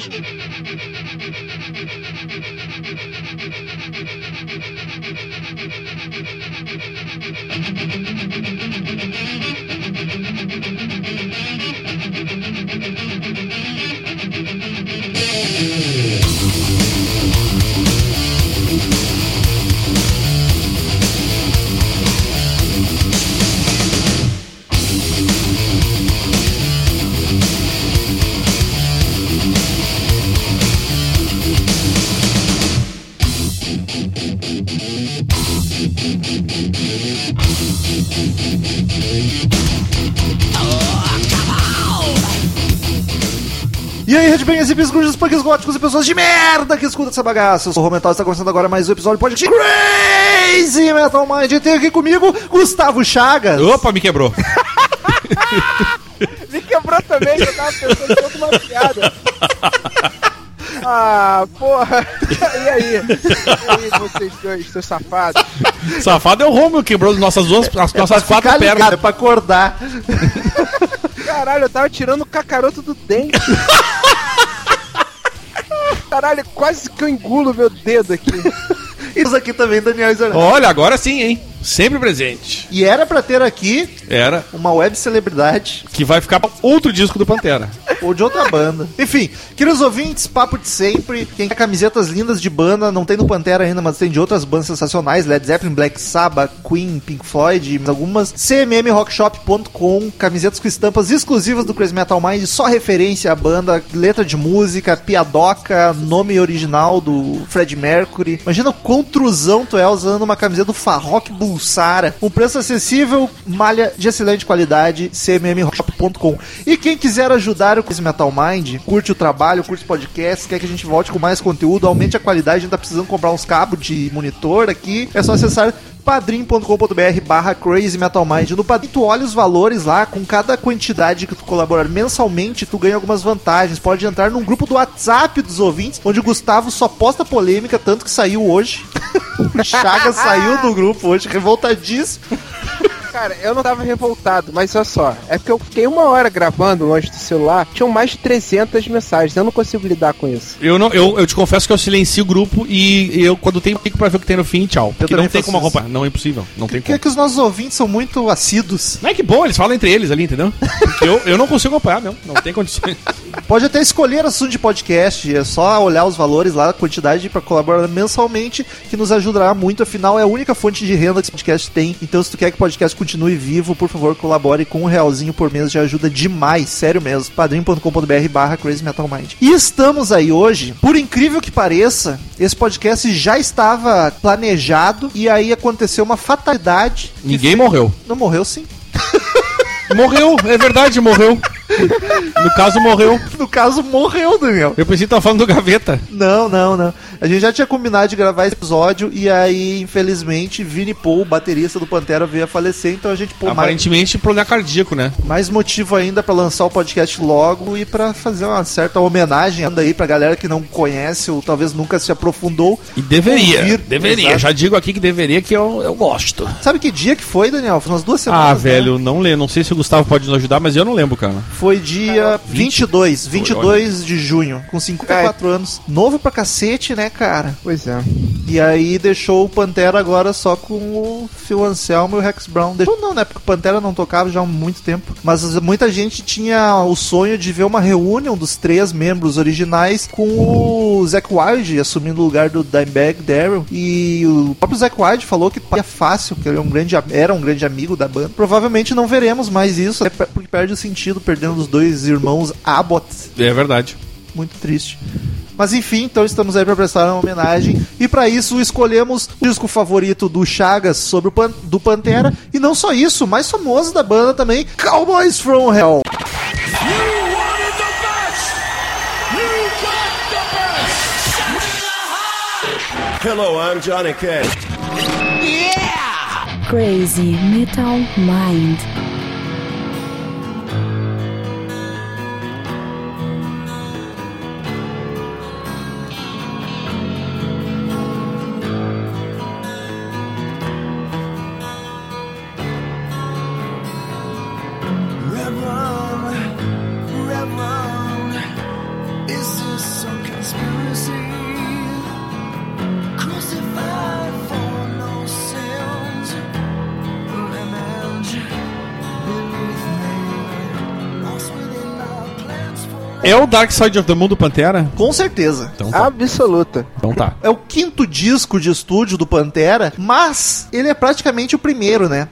Thank you. E biscoitos, punks góticos e pessoas de merda que escutam essa bagaça. Eu sou o Romental está começando agora mais um episódio do podcast Crazy Metal Mind. E tem aqui comigo Gustavo Chagas. Opa, me quebrou. Me quebrou também, que eu tava pensando toda uma piada. Ah, porra. E aí? E aí, vocês dois, seus safados? Safado é o Romulo, quebrou nossas duas, as nossas quatro Ficar ligado, pernas. é pra acordar. Caralho, eu tava tirando o cacaroto do dente. Caralho, quase que eu engulo meu dedo aqui. Isso aqui também, Daniel Isorel. Olha, agora sim, hein? Sempre presente. E era pra ter aqui Era uma web celebridade que vai ficar pra outro disco do Pantera. ou de outra banda. Enfim, queridos ouvintes, papo de sempre. Quem quer camisetas lindas de banda, não tem no Pantera ainda, mas tem de outras bandas sensacionais: Led Zeppelin, Black Sabbath, Queen, Pink Floyd, mas algumas. cmmrockshop.com, camisetas com estampas exclusivas do Crazy Metal Mind, só referência à banda, letra de música, piadoca, nome original do Fred Mercury. Imagina o quão truzão tu é usando uma camiseta do Farrock Bulsara. Um preço acessível, malha de excelente qualidade, cmmrockshop.com. E quem quiser ajudar o Crazy Metal Mind, curte o trabalho, curte o podcast, quer que a gente volte com mais conteúdo, aumente a qualidade, a gente tá precisando comprar uns cabos de monitor aqui, é só acessar padrim.com.br barra Crazy Metal Mind. No Padrim tu olha os valores lá, com cada quantidade que tu colaborar mensalmente, tu ganha algumas vantagens. Pode entrar num grupo do WhatsApp dos ouvintes, onde o Gustavo só posta polêmica, tanto que saiu hoje. Chaga saiu do grupo hoje, revoltadíssimo. Cara, eu não tava revoltado, mas olha só. É porque eu fiquei uma hora gravando longe do celular, tinham mais de 300 mensagens. Eu não consigo lidar com isso. Eu, não, eu, eu te confesso que eu silencio o grupo e eu, quando tem, fico pra ver o que tem no fim, tchau. Porque não tem como isso. acompanhar. Não é impossível. Não tem Porque como. é que os nossos ouvintes são muito assíduos. Não é que bom, eles falam entre eles ali, entendeu? Porque eu, eu não consigo acompanhar, não. Não tem condições. Pode até escolher assunto de podcast, é só olhar os valores lá, a quantidade para colaborar mensalmente, que nos ajudará muito. Afinal, é a única fonte de renda que esse podcast tem. Então, se tu quer que o podcast continue vivo, por favor, colabore com um realzinho por mês, já ajuda demais, sério mesmo. padrim.com.br barra Crazy Metal Mind. E estamos aí hoje, por incrível que pareça, esse podcast já estava planejado e aí aconteceu uma fatalidade. Ninguém fez- morreu. Não morreu sim. Morreu, é verdade, morreu. No caso, morreu. No caso, morreu, Daniel. Eu pensei que tava falando do Gaveta. Não, não, não. A gente já tinha combinado de gravar esse episódio e aí, infelizmente, Vini Paul, baterista do Pantera, veio a falecer, então a gente pô, mais, Aparentemente, problema cardíaco, né? mais motivo ainda pra lançar o podcast logo e pra fazer uma certa homenagem ainda aí pra galera que não conhece ou talvez nunca se aprofundou. E deveria. Ouvir, deveria. exato. Já digo aqui que deveria, que eu, eu gosto. Sabe que dia que foi, Daniel? Foi umas duas semanas. Ah, né? velho, não lembro. Não sei se o Gustavo pode nos ajudar, mas eu não lembro, cara. Foi dia 22, 22 de junho, com 54 anos. Novo pra cacete, né, cara? Pois é. E aí deixou o Pantera agora só com o Phil Anselmo e o Rex Brown. Deixou não, né? Porque o Pantera não tocava já há muito tempo. Mas muita gente tinha o sonho de ver uma reunião dos três membros originais com o Zack Wilde assumindo o lugar do Dimebag Daryl. E o próprio Zack Wilde falou que é fácil, que ele é um grande, era um grande amigo da banda. Provavelmente não veremos mais isso, porque perde o sentido perdendo os dois irmãos Abbott É verdade. muito triste. Mas enfim, então estamos aí para prestar uma homenagem e para isso escolhemos o disco favorito do Chagas sobre o Pan- do Pantera e não só isso, o mais famoso da banda também, Cowboys from Hell. Hello, I'm Johnny Cash. Crazy Metal Mind. É o Dark Side of the Moon do Pantera? Com certeza. Então tá. Absoluta. Então tá. É o quinto disco de estúdio do Pantera, mas ele é praticamente o primeiro, né?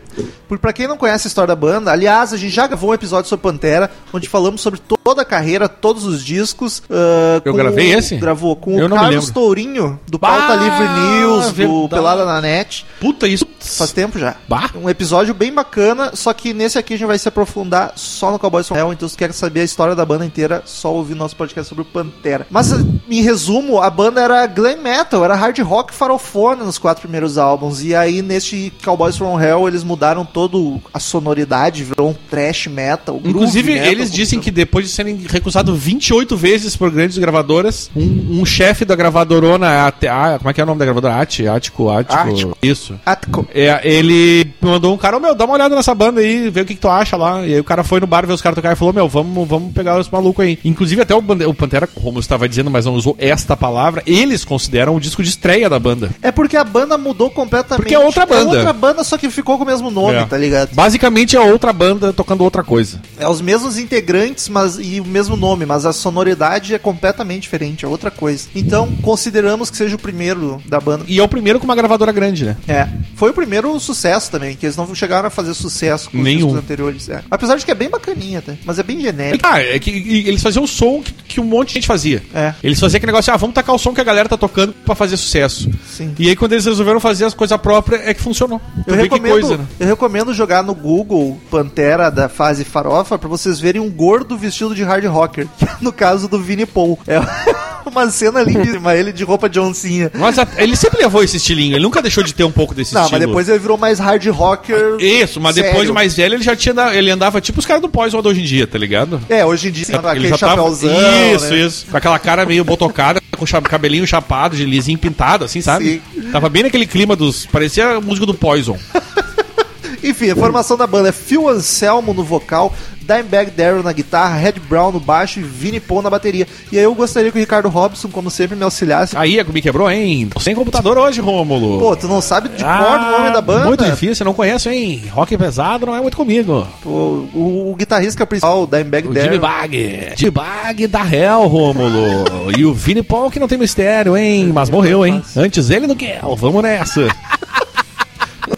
Porque pra quem não conhece a história da banda, aliás, a gente já gravou um episódio sobre Pantera, onde falamos sobre toda a carreira, todos os discos. ah, Eu gravei o- esse? Gravou com Eu o Carlos. Tourinho, do Bah, Pauta Livre News, do. Pelada na Net. Puta isso. Faz tempo já. Bah. Um episódio bem bacana, só que nesse aqui a gente vai se aprofundar só no Cowboys from Hell, então se quer saber a história da banda inteira, só ouvir nosso podcast sobre o Pantera. Mas, em resumo, a banda era glam metal, era hard rock farofona nos quatro primeiros álbuns, e aí neste Cowboys from Hell eles mudaram todo a sonoridade, virou um thrash metal, Inclusive, metal, eles dizem que depois de serem recusados 28 vezes por grandes gravadoras, um, um chefe da gravadorona, a, a- como é que é o nome da gravadora? Ati, Ático, Ático. Ático. Isso. Atco. É, ele mandou um cara, ô meu, dá uma olhada nessa banda aí, vê o que, que tu acha lá. E aí o cara foi no bar ver os caras tocar e falou, meu, vamos, vamos pegar os malucos aí. Inclusive até o, Bande- o Pantera, como estava dizendo, mas não usou esta palavra, eles consideram o disco de estreia da banda. É porque a banda mudou completamente. Porque é outra banda. É outra banda, só que ficou com o mesmo nome, É. tá ligado? Basicamente é outra banda tocando outra coisa. É os mesmos integrantes, mas e o mesmo nome, mas a sonoridade é completamente diferente, é outra coisa. Então, consideramos que seja o primeiro da banda. E é o primeiro com uma gravadora grande, né? É, foi o primeiro sucesso também, que eles não chegaram a fazer sucesso com Nenhum. os discos anteriores. é. Apesar de que é bem bacaninha até, mas é bem genérico. Ah, é que eles faziam o som que, que um monte de gente fazia. É. Eles faziam aquele negócio, ah, vamos tacar o som que a galera tá tocando pra fazer sucesso. Sim. E aí quando eles resolveram fazer as coisas próprias, é que funcionou. Eu Tu recomendo, coisa, né? eu recomendo jogar no Google Pantera da fase farofa pra vocês verem um gordo vestido de hard rocker, que é no caso do Vini Paul. É uma cena lindíssima, ele de roupa de oncinha. Mas ele sempre levou esse estilinho, ele nunca deixou de ter um pouco desse Não, estilo. mas depois ele virou mais hard rocker. Isso, mas depois sério. de mais velho ele já tinha. Ele andava tipo os caras do Poison hoje em dia, tá ligado? É, hoje em dia, Ele aquele já tava. chapéuzão. Isso, né? isso. Com aquela cara meio botocada, com cabelinho chapado, de lisinho pintado, assim, sabe? Tava bem naquele clima dos. Parecia a música do Poison. Enfim, a formação da banda é Phil Anselmo no vocal, Dimebag Darrell na guitarra, Red Brown no baixo e Vini Paul na bateria. E aí eu gostaria que o Ricardo Robson, como sempre, me auxiliasse. Aí, me quebrou, hein? Tô sem computador hoje, Rômulo. Pô, tu não sabe de cor o nome da banda? Ah, Muito difícil, não conheço, hein? Rock pesado não é muito comigo. Pô, o, o guitarrista principal, o Dimebag O Jimmy Darrell. Bag. Jimmy Bag da Hell, Rômulo. e o Vini Paul, que não tem mistério, hein? Mas morreu, hein? Antes ele do que eu. Vamos nessa.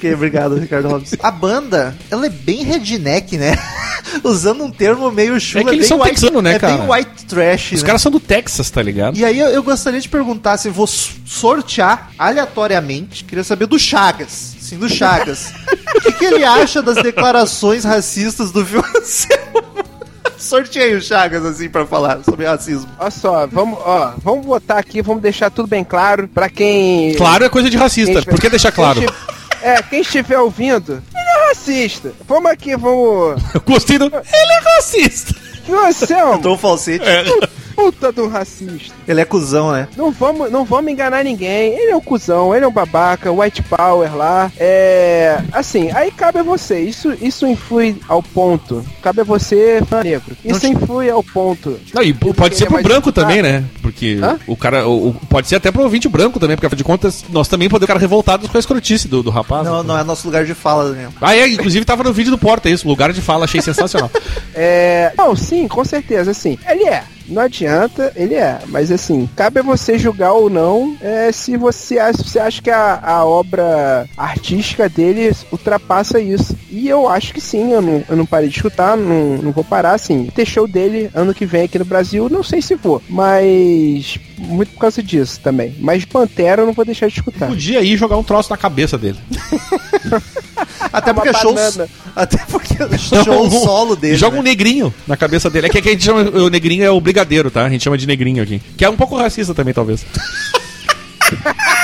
Ok, obrigado, Ricardo Robson. A banda, ela é bem redneck, né? Usando um termo meio chulo. É que eles bem são white, texano, né, é cara? bem white trash, Os né? caras são do Texas, tá ligado? E aí eu, eu gostaria de perguntar se vou sortear aleatoriamente. Queria saber do Chagas. Sim, do Chagas. O que, que ele acha das declarações racistas do Anselmo? Sorteei o Chagas, assim, pra falar sobre racismo. Olha só, vamos, ó, vamos botar aqui, vamos deixar tudo bem claro pra quem. Claro é coisa de racista. Por que deixar claro? É, quem estiver ouvindo, ele é racista. Vamos aqui, vamos. Eu gostei do. Ele é racista. Você é um Tom Falsete. Puta do racista. Ele é cuzão, né? Não vamos, não vamos enganar ninguém. Ele é um cuzão, ele é um babaca, white power lá. É. Assim, aí cabe a você. Isso, isso influi ao ponto. Cabe a você, fã negro. Isso Não influi ao ponto. Não, e pode ser pro Vai branco também, né? Porque Hã? o cara. O, pode ser até pro ouvinte branco também, porque afinal de contas, nós também podemos ficar revoltados com a escrotice do, do rapaz. Não, não é nosso lugar de fala, Daniel. Ah, é, inclusive tava no vídeo do Porta isso, lugar de fala, achei sensacional. É. Não, sim, com certeza, assim. Ele é. Não adianta, ele é. Mas assim, cabe a você julgar ou não é, se você acha, se acha que a, a obra artística dele ultrapassa isso. E eu acho que sim, eu não, eu não parei de escutar, não, não vou parar, assim. Ter show dele ano que vem aqui no Brasil, não sei se vou. Mas. Muito por causa disso também. Mas Pantera eu não vou deixar de escutar. Podia ir jogar um troço na cabeça dele. Até porque shows. banana. Até porque show solo dele. Joga um né? negrinho na cabeça dele. É que aqui a gente chama. O negrinho é o brigadeiro, tá? A gente chama de negrinho aqui. Que é um pouco racista também, talvez.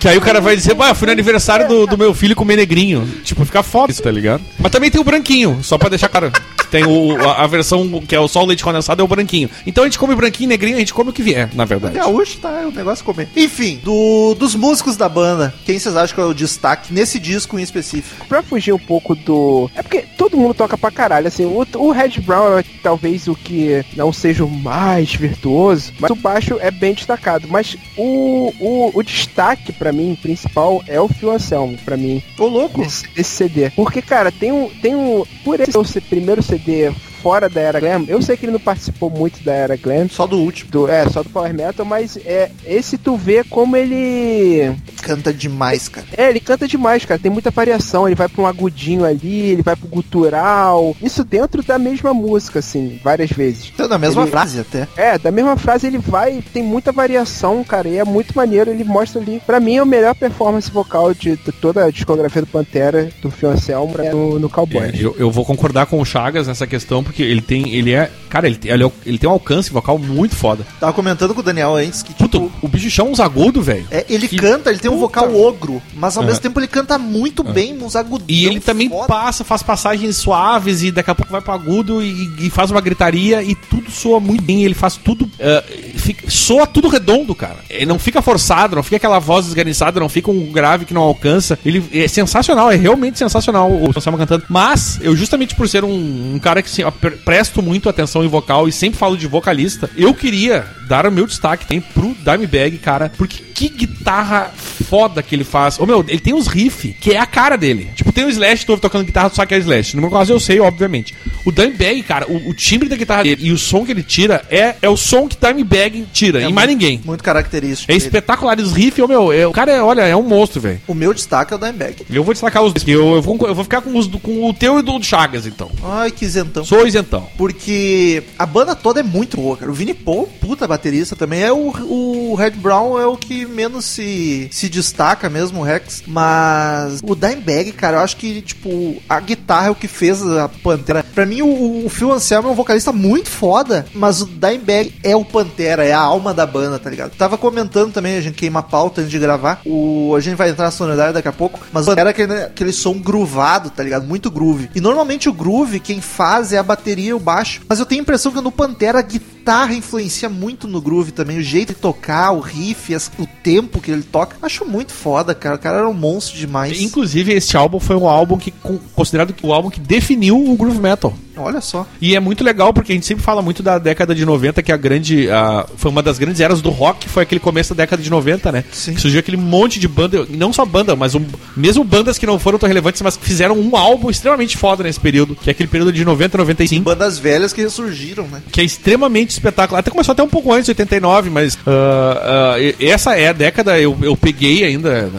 Porque aí o cara vai dizer, bah, fui no aniversário do, do meu filho comer negrinho. Tipo, fica foda isso, tá ligado? Mas também tem o branquinho, só pra deixar claro. Tem o, a, a versão que é o só o leite condensado é o branquinho. Então a gente come branquinho, negrinho, a gente come o que vier, na verdade. Gaúcho tá, é um negócio comer. Enfim, do, dos músicos da banda, quem vocês acham que é o destaque nesse disco em específico? Pra fugir um pouco do. É porque todo mundo toca pra caralho, assim. O, o Red Brown é talvez o que não seja o mais virtuoso, mas o baixo é bem destacado. Mas o, o, o destaque pra mim, principal, é o Phil Anselmo, pra mim, Ô, louco! desse, desse CD. Porque, cara, tem um. Tem um. Por esse o primeiro CD fora da era glam, eu sei que ele não participou muito da era glam. Só do último. Do, é, só do Power Metal, mas é esse tu vê como ele. Canta demais, cara. É, ele canta demais, cara. Tem muita variação. Ele vai pra um agudinho ali, ele vai pro gutural. Isso dentro da mesma música, assim, várias vezes. Então, na mesma Ele- frase até. É, da mesma frase ele vai, tem muita variação, cara, e é muito maneiro. Ele mostra ali, pra mim, é a melhor performance vocal de, de toda a discografia do Pantera, do Phil Anselmo, é no, no Cowboy. É, eu, eu vou concordar com o Chagas nessa questão, porque ele tem. Ele é. Cara, ele, tem- ele, é- ele tem um alcance vocal muito foda. Tava comentando com o Daniel antes que, Puta, tipo, o bicho chama uns agudos, velho. é, ele que canta, ele tem um puta. vocal ogro, mas ao É. mesmo tempo ele canta muito bem, uns agudão E ele também foda. passa, faz passagens suaves e daqui a pouco vai pro agudo e, e faz uma gritaria e tudo soa muito bem. Ele faz tudo. eh, fica- soa tudo redondo, cara. Ele não fica forçado, não fica aquela voz esganiçada, não fica um grave que não alcança. Ele é sensacional, é realmente sensacional o Anselmo cantando. Mas, eu justamente por ser um, um cara que assim, ó, pre- presto muito atenção em vocal e sempre falo de vocalista, eu queria dar o meu destaque também pro Dimebag, cara, porque que guitarra foda que ele faz. Ô meu, ele tem uns riff que é a cara dele. Tipo, tem o Slash, ouve tocando guitarra, tu que é Slash. No meu caso eu sei, obviamente. O Dimebag, cara, o, o timbre da guitarra dele e o som que ele tira é, é o som que Dimebag tira, e mais ninguém. Muito característico. É dele. espetacular. E os riffs, meu, é, o cara, é, olha, é um monstro, velho. O meu destaque é o Dimebag. Eu vou destacar os dois. Eu, eu, vou, eu vou ficar com, os, com o teu e do Chagas, então. Ai, que isentão. Sou isentão. Porque a banda toda é muito boa, cara. O Vini Paul, puta baterista também. É o, o Red Brown é o que menos se, se destaca mesmo, o Rex. Mas o Dimebag, cara, eu acho que, tipo, a guitarra é o que fez a Pantera. Pra mim, o, o Phil Anselmo é um vocalista muito foda, mas o Dimebag é o Pantera, é a alma da banda, tá ligado? Tava comentando também, a gente queima a pauta antes de gravar. O, a gente vai entrar na sonoridade daqui a pouco, mas era aquele, aquele som groovado, tá ligado? Muito groove. E normalmente o groove, quem faz é a bateria e o baixo. Mas eu tenho a impressão que no Pantera a guitarra influencia muito no groove também. O jeito de tocar, o riff, as- o tempo que ele toca. Acho muito foda, cara. O cara era um monstro demais. Inclusive, este álbum foi um álbum que, con- considerado o álbum que definiu o groove metal. Olha só. E é muito legal porque a gente sempre fala muito da década de 90, que a grande. a- foi uma das grandes eras do rock, foi aquele começo da década de 90, né? Sim. Que surgiu aquele monte de banda, não só banda, mas um- mesmo bandas que não foram tão relevantes, mas que fizeram um álbum extremamente foda nesse período, que é aquele período de 90 95. Bandas velhas que ressurgiram, né? Que é extremamente espetacular. Até começou até um pouco antes, 89, mas ah, e- essa é a década, eu, eu peguei ainda.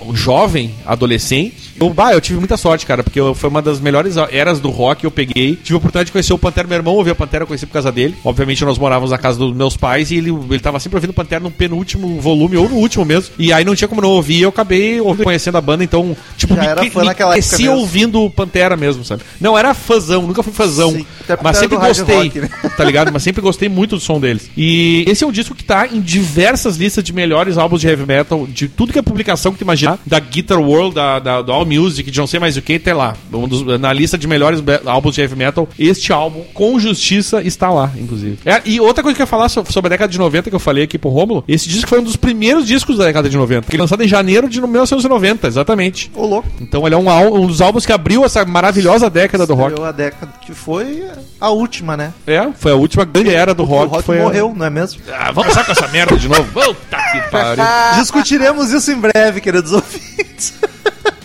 o jovem, adolescente. Eu, bah, eu tive muita sorte, cara, porque eu- foi uma das melhores eras do rock que eu peguei. Tive a oportunidade de conhecer o Pantera, meu irmão ouviu a Pantera, eu conheci por causa dele. Obviamente nós morávamos na casa dos meus pais e ele, ele tava sempre ouvindo Pantera no penúltimo volume, ou no último mesmo. E aí não tinha como não ouvir, eu acabei conhecendo a banda, então, tipo, Já era fã me naquela época cresci mesmo. ouvindo o Pantera mesmo, sabe? Não era fãzão, nunca fui fãzão, Sim, mas era sempre gostei rock, né? tá ligado? Mas sempre gostei muito do som deles. E esse é um disco que tá em diversas listas de melhores álbuns de heavy metal, de tudo que é publicação que tu imaginar, da Guitar World, da, da, do All Music, de não sei mais o que, até lá. Um dos- na lista de melhores álbuns de heavy metal, este álbum, com justiça, está lá, inclusive. É, e outra coisa que eu ia falar so- sobre a década de 90, que eu falei aqui pro Rômulo, esse disco foi um dos primeiros discos da década de 90, que lançado em janeiro de 1990, exatamente. Ô, louco. Então ele é um, um dos álbuns que abriu essa maravilhosa década do rock. A década que foi a última, né? É, foi a última grande era do o rock. rock foi a- morreu, não é mesmo? Ah, vamos começar com essa merda de novo? Puta que pariu. Discutiremos isso em breve, queridos ouvintes.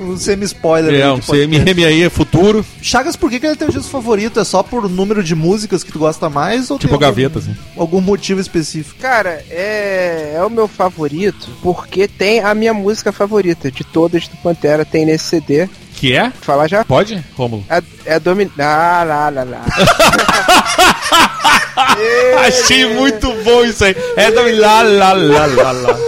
um semi-spoiler. É, aí um. CMM aí é futuro, Chagas, por que, que ele é teu disco favorito? É só por número de músicas que tu gosta mais? Ou tipo tem algum- gaveta, assim. Algum motivo específico? Cara, é, é o meu favorito porque tem a minha música favorita de todas do Pantera, tem nesse CD. Que é? Falar já? Pode, Rômulo? É, é Domin... Ah, lá, lá, lá. Achei muito bom isso aí. É da lá, lá, lá, lá, lá.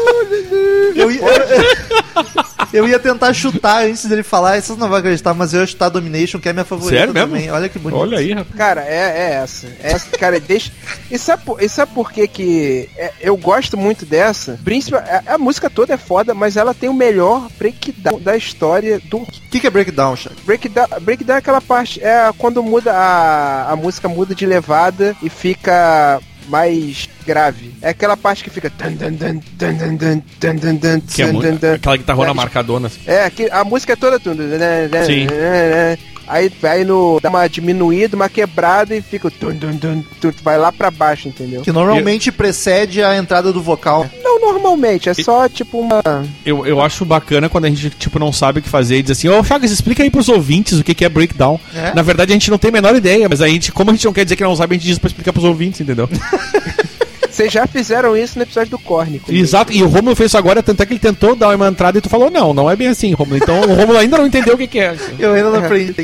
Eu, ia- Eu ia tentar chutar antes dele falar, vocês não vão acreditar, mas eu ia chutar Domination, que é minha favorita Sério mesmo? também. Olha que bonito. Olha aí, rapaz. Cara, é, é essa. É essa, cara, deixa. E sabe, por- e sabe por que que é, eu gosto muito dessa? Principal, a, a música toda é foda, mas ela tem o melhor breakdown da história do O que, que é breakdown, Chuck? breakdown. Breakdown é aquela parte, é quando muda a, a música muda de levada e fica mais grave. É aquela parte que fica. Que é aquela guitarrona marcadona. É, a música é toda. Sim. Aí vai no. dá uma diminuída, uma quebrada e fica. tum, tum, tum, tum, vai lá pra baixo, entendeu? Que normalmente precede a entrada do vocal. Não normalmente, é só tipo uma. Eu, eu acho bacana quando a gente, tipo, não sabe o que fazer e diz assim, ô Chagas, explica aí pros ouvintes o que, que é breakdown. É? Na verdade, a gente não tem a menor ideia, mas a gente, como a gente não quer dizer que não sabe, a gente diz pra explicar pros ouvintes, entendeu? Vocês já fizeram isso no episódio do Corne. comigo. Exato, e o Romulo fez isso agora, tanto é que ele tentou dar uma entrada e tu falou, não, não é bem assim, Romulo. Então o Romulo ainda não entendeu o que, que é. Eu ainda não aprendi.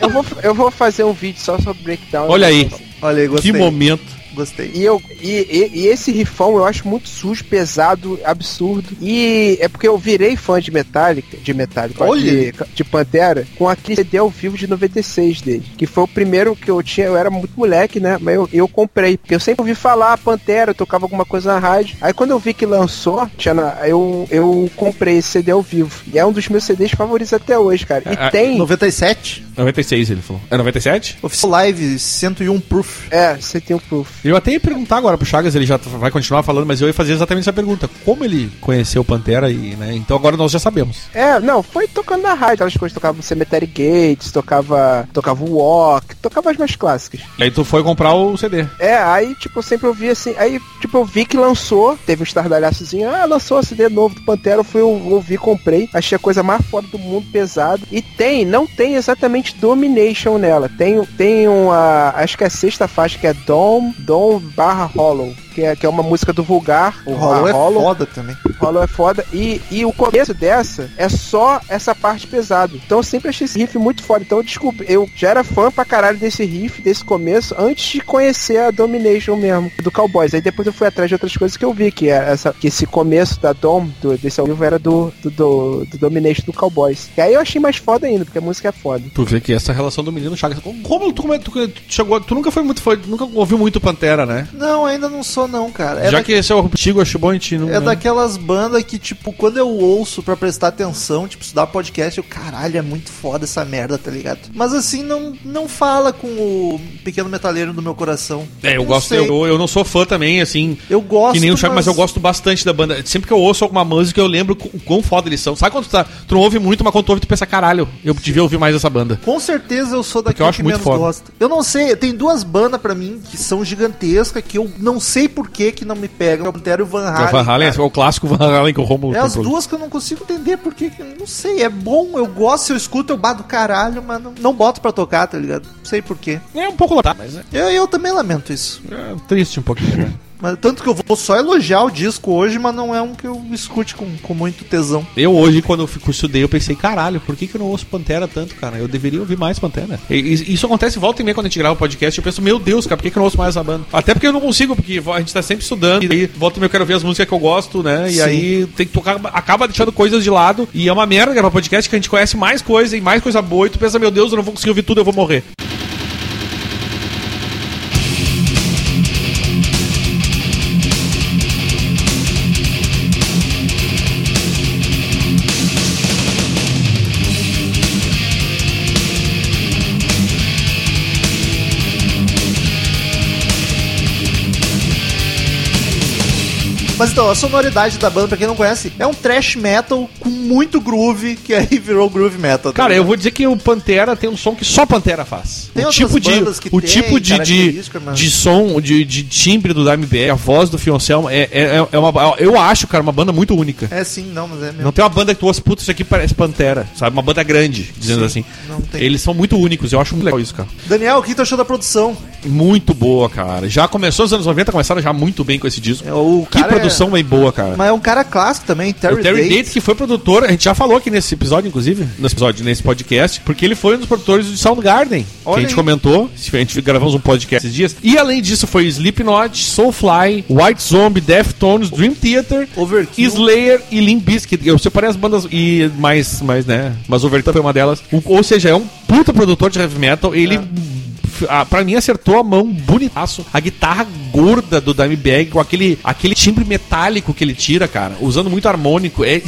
Eu vou, eu vou fazer um vídeo só sobre breakdown. Olha aí, Olha aí, gostei. que momento. Gostei. E, eu, e, e- e esse rifão eu acho muito sujo, pesado, absurdo. E é porque eu virei fã de Metallica, de Metallica, Olha! de, de Pantera, com aquele CD ao vivo de 96 dele. Que foi o primeiro que eu tinha, eu era muito moleque, né? Mas eu, eu comprei. Porque eu sempre ouvi falar Pantera, eu tocava alguma coisa na rádio. Aí quando eu vi que lançou, tinha na- eu, eu comprei esse CD ao vivo. E é um dos meus CDs favoritos até hoje, cara. E Ah, tem. 97? 96 ele falou. É 97? Oficial Live 101 Proof. É, você tem o proof. Eu até ia perguntar agora pro Chagas, ele já vai continuar falando, mas eu ia fazer exatamente essa pergunta. Como ele conheceu o Pantera e, né? Então agora nós já sabemos. É, não, foi tocando na rádio, aquelas coisas, tocava Cemetery Gates, tocava, tocava o Walk, tocava as mais clássicas. E aí tu foi comprar o CD. É, aí, tipo, eu sempre ouvi assim, aí, tipo, eu vi que lançou, teve um estardalhaçozinho, ah, lançou o CD novo do Pantera, eu fui eu ouvi, comprei, achei a coisa mais foda do mundo, pesado. E tem, não tem exatamente Domination nela, tem, tem uma, acho que é a sexta faixa, que é Dom, Dom barra Hollow, que é, que é uma música do Vulgar, O Hollow é foda também. Hollow é foda. E, e o começo dessa é só essa parte pesada. Então eu sempre achei esse riff muito foda. Então eu descobri, eu já era fã pra caralho desse riff, desse começo, antes de conhecer a Domination mesmo, do Cowboys. Aí depois eu fui atrás de outras coisas que eu vi, que, é essa, que esse começo da Dom, do, desse ao vivo, era do, do, do, do Domination do Cowboys. E aí eu achei mais foda ainda, porque a música é foda. Tu vê que essa relação do menino Chagas. Como tu, como é- tu, tu chegou. Tu nunca foi muito. Foi, nunca ouviu muito Pantera, né? Não, ainda não sou não, cara. É Já da- que esse é o antigo, acho bom a gente não. É né? daquelas bandas que, tipo, quando eu ouço pra prestar atenção, tipo, estudar podcast, eu, caralho, é muito foda essa merda, tá ligado? Mas assim, não, não fala com o pequeno metaleiro do meu coração. É, eu Não gosto. Eu, eu não sou fã também, assim. Eu gosto, Que nem o Chagas, mas eu gosto bastante da banda. Sempre que eu ouço alguma música, eu lembro o quão foda eles são. Sabe quando tu, tá, tu não ouve muito, mas quando tu ouve, tu pensa, caralho, eu devia ouvir mais essa banda. Com certeza eu sou daquele eu acho que muito menos foda. gosta. Eu não sei, tem duas bandas pra mim que são gigantescas, que eu não sei por que que não me pegam. O Van Halen. o Van Halen é o clássico Van Halen que o Romulo É as problema. duas que eu não consigo entender porque, que- não sei, é bom, eu gosto, eu escuto, eu bato caralho, mas não, não boto pra tocar, tá ligado? Não sei porquê. É um pouco lotado, mas é, Eu, eu também lamento isso. é triste um pouquinho. né? Mas, tanto que eu vou só elogiar o disco hoje, mas não é um que eu escute com, com muito tesão. Eu hoje, quando eu fico estudei, eu pensei, caralho, por que, que eu não ouço Pantera tanto, cara? Eu deveria ouvir mais Pantera. E, e- isso acontece volta e meia quando a gente grava o podcast. Eu penso, meu Deus, cara, por que, que eu não ouço mais essa banda? Até porque eu não consigo, porque a gente tá sempre estudando. E aí, volta e meia eu quero ver as músicas que eu gosto, né? E Sim. aí tem que tocar, acaba deixando coisas de lado. E é uma merda gravar podcast que a gente conhece mais coisa e mais coisa boa. E tu pensa, meu Deus, eu não vou conseguir ouvir tudo, eu vou morrer. Mas então, a sonoridade da banda, pra quem não conhece, é um thrash metal com muito groove, que aí virou groove metal. tá Cara, eu vou dizer que o Pantera tem um som que só Pantera faz. Tem o tipo de, o tem tipo de, de, característica, mas- de som, de, de timbre do Dimebag, a voz do Fioncelmo, é, é, é uma, eu acho, cara, uma banda muito única. É sim, não, mas é mesmo. Não tem uma banda que tu ouça, puta, isso aqui parece Pantera, sabe? Uma banda grande, dizendo assim. não tem. Eles são muito únicos, eu acho muito legal isso, cara. Daniel, o que tu achou da produção? Muito boa, cara. Já começou nos anos 90, começaram já muito bem com esse disco. É, O Que cara produção bem boa, cara. Mas é um cara clássico também, Terry, o Terry Dates. Dates, que foi produtor, a gente já falou aqui nesse episódio, inclusive, nesse episódio, nesse podcast, porque ele foi um dos produtores de Soundgarden, que Olha a gente aí. comentou, a gente gravamos um podcast esses dias. E além disso, foi Slipknot, Soulfly, White Zombie, Deftones, Dream Theater, Overkill. Slayer e Limp Bizkit. Eu separei as bandas e mais, mais né, mas Overkill foi uma delas. Ou seja, é um puta produtor de heavy metal, ele... f- ah, pra mim acertou a mão bonitaço. A guitarra gorda do Dimebag com aquele, aquele timbre metálico que ele tira, cara. Usando muito harmônico. É,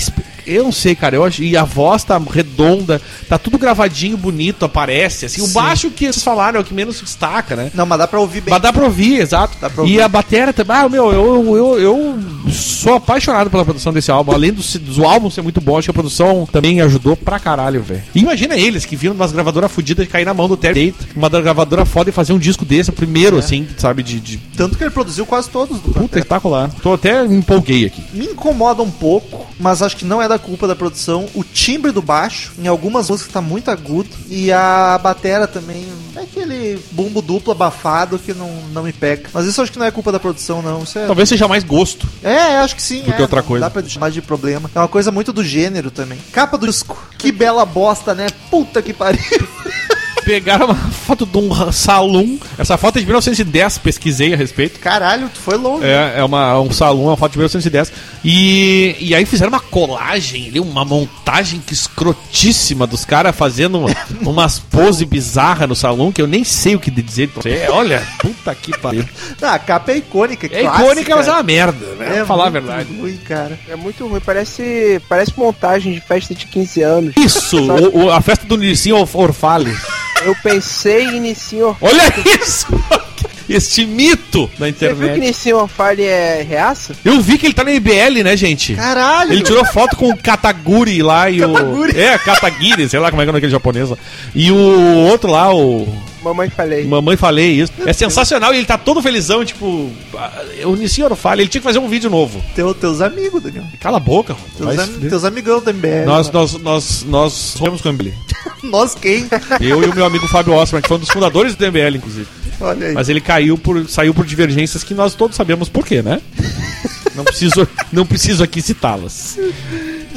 eu não sei, cara. Eu acho, e a voz tá redonda, tá tudo gravadinho, bonito, aparece. Assim, o Sim. baixo que vocês falaram é o que menos destaca, né? Não, mas dá pra ouvir bem. Mas dá pra ouvir, exato. Dá pra e ouvir. a bateria também. Ah, meu, eu, eu, eu sou apaixonado pela produção desse álbum. Além do, do álbum ser muito bom, acho que a produção também ajudou pra caralho, velho. E Imagina eles que viram umas gravadoras fodidas de cair na mão do Terry Date, uma gravadora foda e fazer um disco desse, o primeiro, assim, sabe, de. de... Tanto que ele produziu quase todos do Puta, espetacular. Tô até me empolguei aqui. Me incomoda um pouco, mas acho que não é da culpa da produção. O timbre do baixo, em algumas músicas tá muito agudo. E a batera também é aquele bumbo duplo abafado que não, não me pega. Mas isso acho que não é culpa da produção, não. É. Talvez seja mais gosto. É, acho que sim. Do é, que outra coisa. Dá pra chamar de problema. É uma coisa muito do gênero também. Capa do disco. Que bela bosta, né? Puta que pariu. Pegaram uma foto de um salão. Essa foto é de 1910, pesquisei a respeito. Caralho, tu foi longe. É, é uma, um salão, uma foto de 1910. E, e aí fizeram uma colagem ali, uma montagem que escrotíssima dos caras fazendo uma- umas poses bizarras no salão que eu nem sei o que dizer. É, olha, puta que pariu. Ah, a capa é icônica. É icônica, mas é uma merda, né? É falar a muito verdade. ruim, cara. É muito ruim, parece, parece montagem de festa de 15 anos. Isso, o- o- a festa do Nissin Orf- Orfale. Eu pensei em Nissin Orfale. Olha isso! Este mito da Você viu que internet. Nissin Orfale é reaça? Eu vi que ele tá na IBL, né, gente? Caralho! Ele tirou foto com o Kataguri lá e Kataguri. o. É, Katagiri, sei lá como é que é aquele japonês lá. E o outro lá, o. Mamãe falei. Mamãe falei isso. É sensacional e ele tá todo felizão, tipo. ah, O Nissin Orofale, ele tinha que fazer um vídeo novo. Teu, teus amigos, Daniel. Cala a boca. Teus, am- teus amigão da MBL. Nós, nós, nós, nós somos com o MBL. Nós quem? Eu e o meu amigo Fábio Osman, que foi um dos fundadores do MBL, inclusive. Olha aí. Mas ele caiu por, saiu por divergências que nós todos sabemos por quê, né? Não preciso, não preciso aqui citá-las.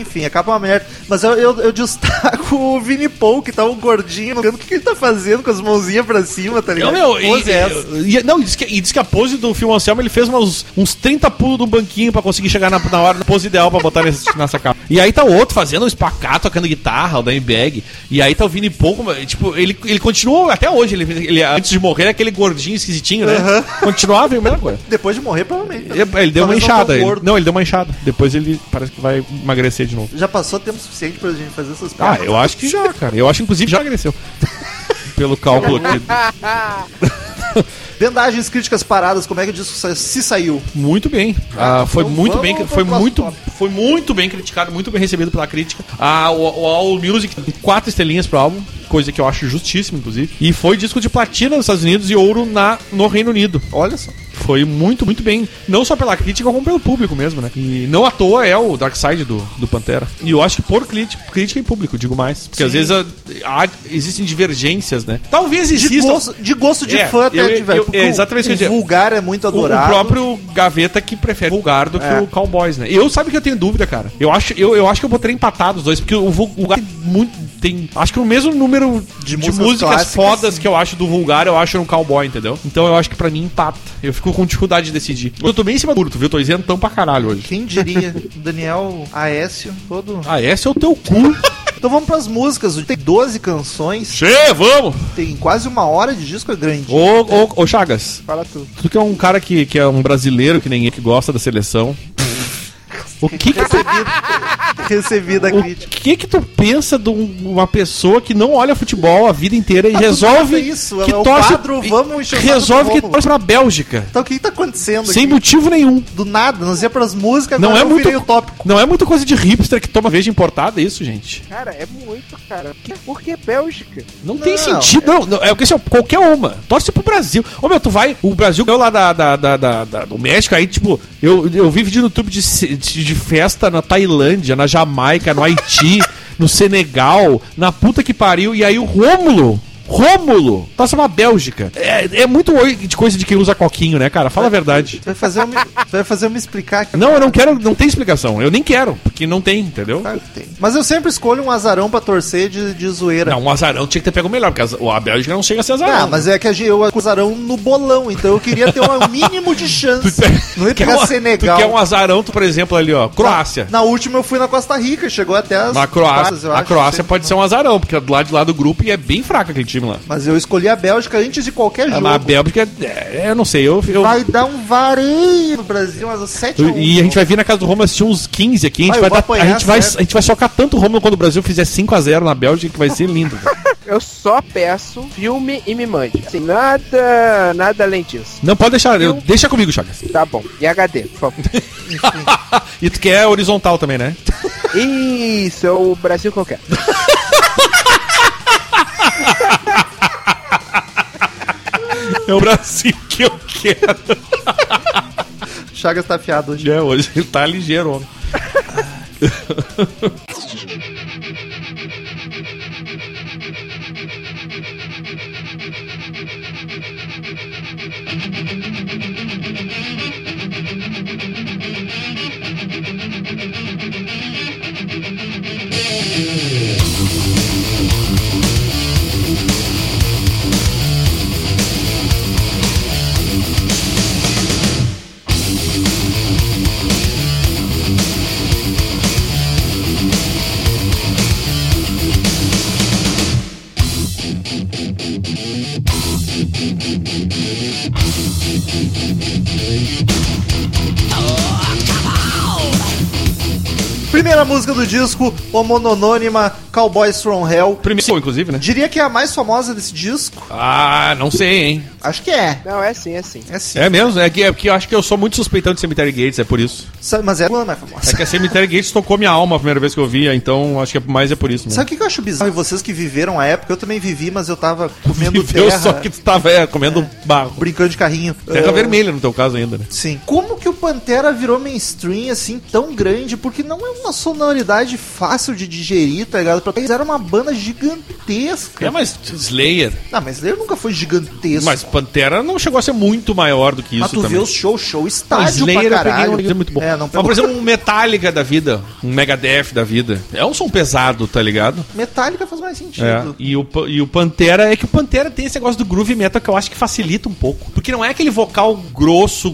Enfim, acaba uma merda. Mas eu, eu, eu destaco o Vini Paul, que tá um gordinho no canto. O que, que ele tá fazendo com as mãozinhas pra cima, tá ligado? Não, meu, e, é essa? e- não, e diz, que, e diz que a pose do Phil Anselmo ele fez uns, uns 30 pulos do banquinho pra conseguir chegar na, na hora, na pose ideal pra botar nesse, nessa capa. E aí tá o outro fazendo um espacato, tocando guitarra, o Danny Bag. E aí tá o Vini Paul, tipo, ele, ele continuou até hoje. Ele, ele, antes de morrer, aquele gordinho esquisitinho, né? Continuava a mesma coisa. Depois de morrer, provavelmente. Ele, ele deu uma não inchada. Ele, não, ele deu uma inchada. Depois ele parece que vai emagrecer de novo. Já passou tempo suficiente pra gente fazer essas Ah, piadas. eu acho que já, cara. Eu acho, inclusive, já emagreceu. Pelo cálculo aqui. Vendagens, críticas paradas, como é que o disco se saiu? Muito bem. Ah, foi então muito bem, foi muito, foi muito bem criticado, muito bem recebido pela crítica. Ah, o, o All Music quatro estrelinhas pro álbum, coisa que eu acho justíssimo, inclusive. E foi disco de platina nos Estados Unidos e ouro na no Reino Unido. Olha só. Foi muito, muito bem. Não só pela crítica, como pelo público mesmo, né? E não à toa é o Dark Side do, do Pantera. E eu acho que por crítica, crítica e público, digo mais. Porque às vezes ah, há- existem divergências, né? Talvez De existam. gosto, de gosto de É, fã até eu- de eu- porque é o- exatamente isso que eu o dizer. vulgar é muito O, o adorado. próprio Gaveta que prefere vulgar do que É. o Cowboys, né? Eu sabe que eu tenho dúvida, cara. Eu acho, eu, eu acho que eu botaria empatado os dois, porque o vulgar tem muito. Tem, acho que o mesmo número de, De músicas músicas, fodas sim. que eu acho do vulgar, eu acho no Cowboy, entendeu? Então eu acho que pra mim empata. Eu fico com dificuldade de decidir. Eu tô bem em cima do curto, viu? Tô isentão pra caralho hoje. Quem diria? Daniel Aécio, todo. Esse é o teu cu. Então vamos pras músicas. Tem 12 canções, Che, vamos! tem quase uma hora de disco, é grande. Ô, ô, ô, Chagas, Fala tu. tu que é um cara que, que é um brasileiro, que nem eu, que gosta da seleção. O que que recebido a O crítica. que que tu pensa de um- uma pessoa que não olha futebol a vida inteira e Ah, resolve isso, que é o torce quadro, vamos o resolve que torce pra Bélgica Então o que, que tá acontecendo sem aqui? motivo nenhum. Do nada, nós ia pras músicas, Não é eu muito virei o tópico. não é muita coisa de hipster que toma veja importada isso, gente. Cara, é muito, cara. Por que Bélgica? Não, tem Não, sentido, não, não, é o que assim, ó, qualquer uma. Torce pro Brasil. Ô meu, tu vai, o Brasil ganhou lá da, da, da, da- da- do México, aí tipo, eu, eu vi vídeo no YouTube de, de, de festa na Tailândia, na Jamaica, no Haiti, no Senegal, na puta que pariu, e aí o Rômulo Rômulo! Passa uma Bélgica. É, é muito de coisa de quem usa coquinho, né, cara? Fala a verdade. Você vai fazer eu me, vai fazer eu me explicar aqui. Não, eu não quero, não tem explicação. Eu nem quero, porque não tem, entendeu? Claro que tem. Mas eu sempre escolho um azarão pra torcer de, de zoeira. Não, um azarão tinha que ter pego melhor, porque as- a Bélgica não chega a ser azarão. Ah, mas é que a gente- eu azarão no bolão, então eu queria ter um mínimo de chance. Não ia Tu pegar um- Senegal. Tu quer um azarão, tu, por exemplo, ali, ó, Croácia. Na última eu fui na Costa Rica, chegou até as Na Croácia, quartas, a Croácia pode ser um azarão, porque é do lado de lá do grupo e é bem fraco aquele time lá. Mas eu escolhi a Bélgica antes de qualquer Ah, jogo. A Bélgica, é, eu não sei, eu, eu- Vai dar um vareio no Brasil, mas 7 a 1. E a gente vai vir na casa do Romulo assistir uns 15 aqui. A gente, Ah, vai, dar- a gente, vai, a gente vai socar tanto o Romulo quando o Brasil fizer 5x0 na Bélgica que vai ser lindo. Eu só peço filme e me mande. Assim, nada, nada além disso. não, pode deixar. Eu, deixa comigo, Chagas. Tá bom. E HD, por favor. e tu quer horizontal também, né? Isso, é o Brasil que eu quero. É o Brasil que eu quero. Chagas tá afiado hoje. É, hoje ele tá ligeiro, homem. música do disco, homononônima Cowboys from Hell. Primeiro, inclusive, né? Diria que é a mais famosa desse disco. Ah, não sei, hein? Acho que é. Não, é sim, é sim. É sim. É mesmo? É que, é que eu acho que eu sou muito suspeitão de Cemetery Gates, é por isso. Mas é a mais famosa. É que a Cemetery Gates tocou minha alma a primeira vez que eu via, então acho que é mais é por isso. Né? Sabe o que que eu acho bizarro? E vocês que viveram a época, eu também vivi, mas eu tava comendo Viveu terra, só que tu tava é, comendo barro. brincando de carrinho. Terra Ah, vermelha no teu caso ainda, né? Sim. Como que o Pantera virou mainstream assim tão grande? Porque não é uma sonoridade fácil de digerir, tá ligado? Eles eram uma banda gigantesca. É, mas Slayer. Não, mas ele nunca foi gigantesco. Mas Pantera não chegou a ser muito maior do que isso Mas tu também. vê os show, show estádio Slayer pra eu peguei caralho. um muito bom. É, não Mas, por exemplo, um Metallica da vida, um Megadeth da vida. É um som pesado, tá ligado? Metallica faz mais sentido. É. E, o, e o Pantera é que o Pantera tem esse negócio do groove metal que eu acho que facilita um pouco. Porque não é aquele vocal grosso,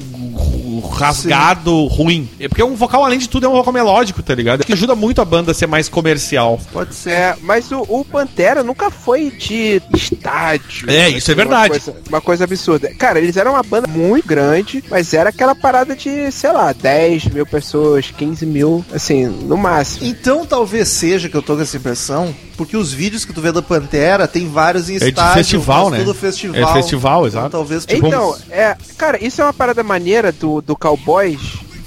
rasgado, ruim. É porque é um vocal, além de tudo, é um vocal melódico, tá ligado? Que ajuda muito a banda a ser mais comercial. Pode ser. É, mas o, o Pantera nunca foi de estádio. É, assim, isso é uma verdade. coisa- Uma coisa, absurda. Cara, eles eram uma banda muito grande, mas era aquela parada de, sei lá, 10 mil pessoas, 15 mil, assim, no máximo. Então talvez seja que eu tô com essa impressão, porque os vídeos que tu vê da Pantera tem vários em de estádio. festival, mas né? Tudo festival. É festival, Então, exato. talvez tipo, Então, é, cara, isso é uma parada maneira do, do Cowboys,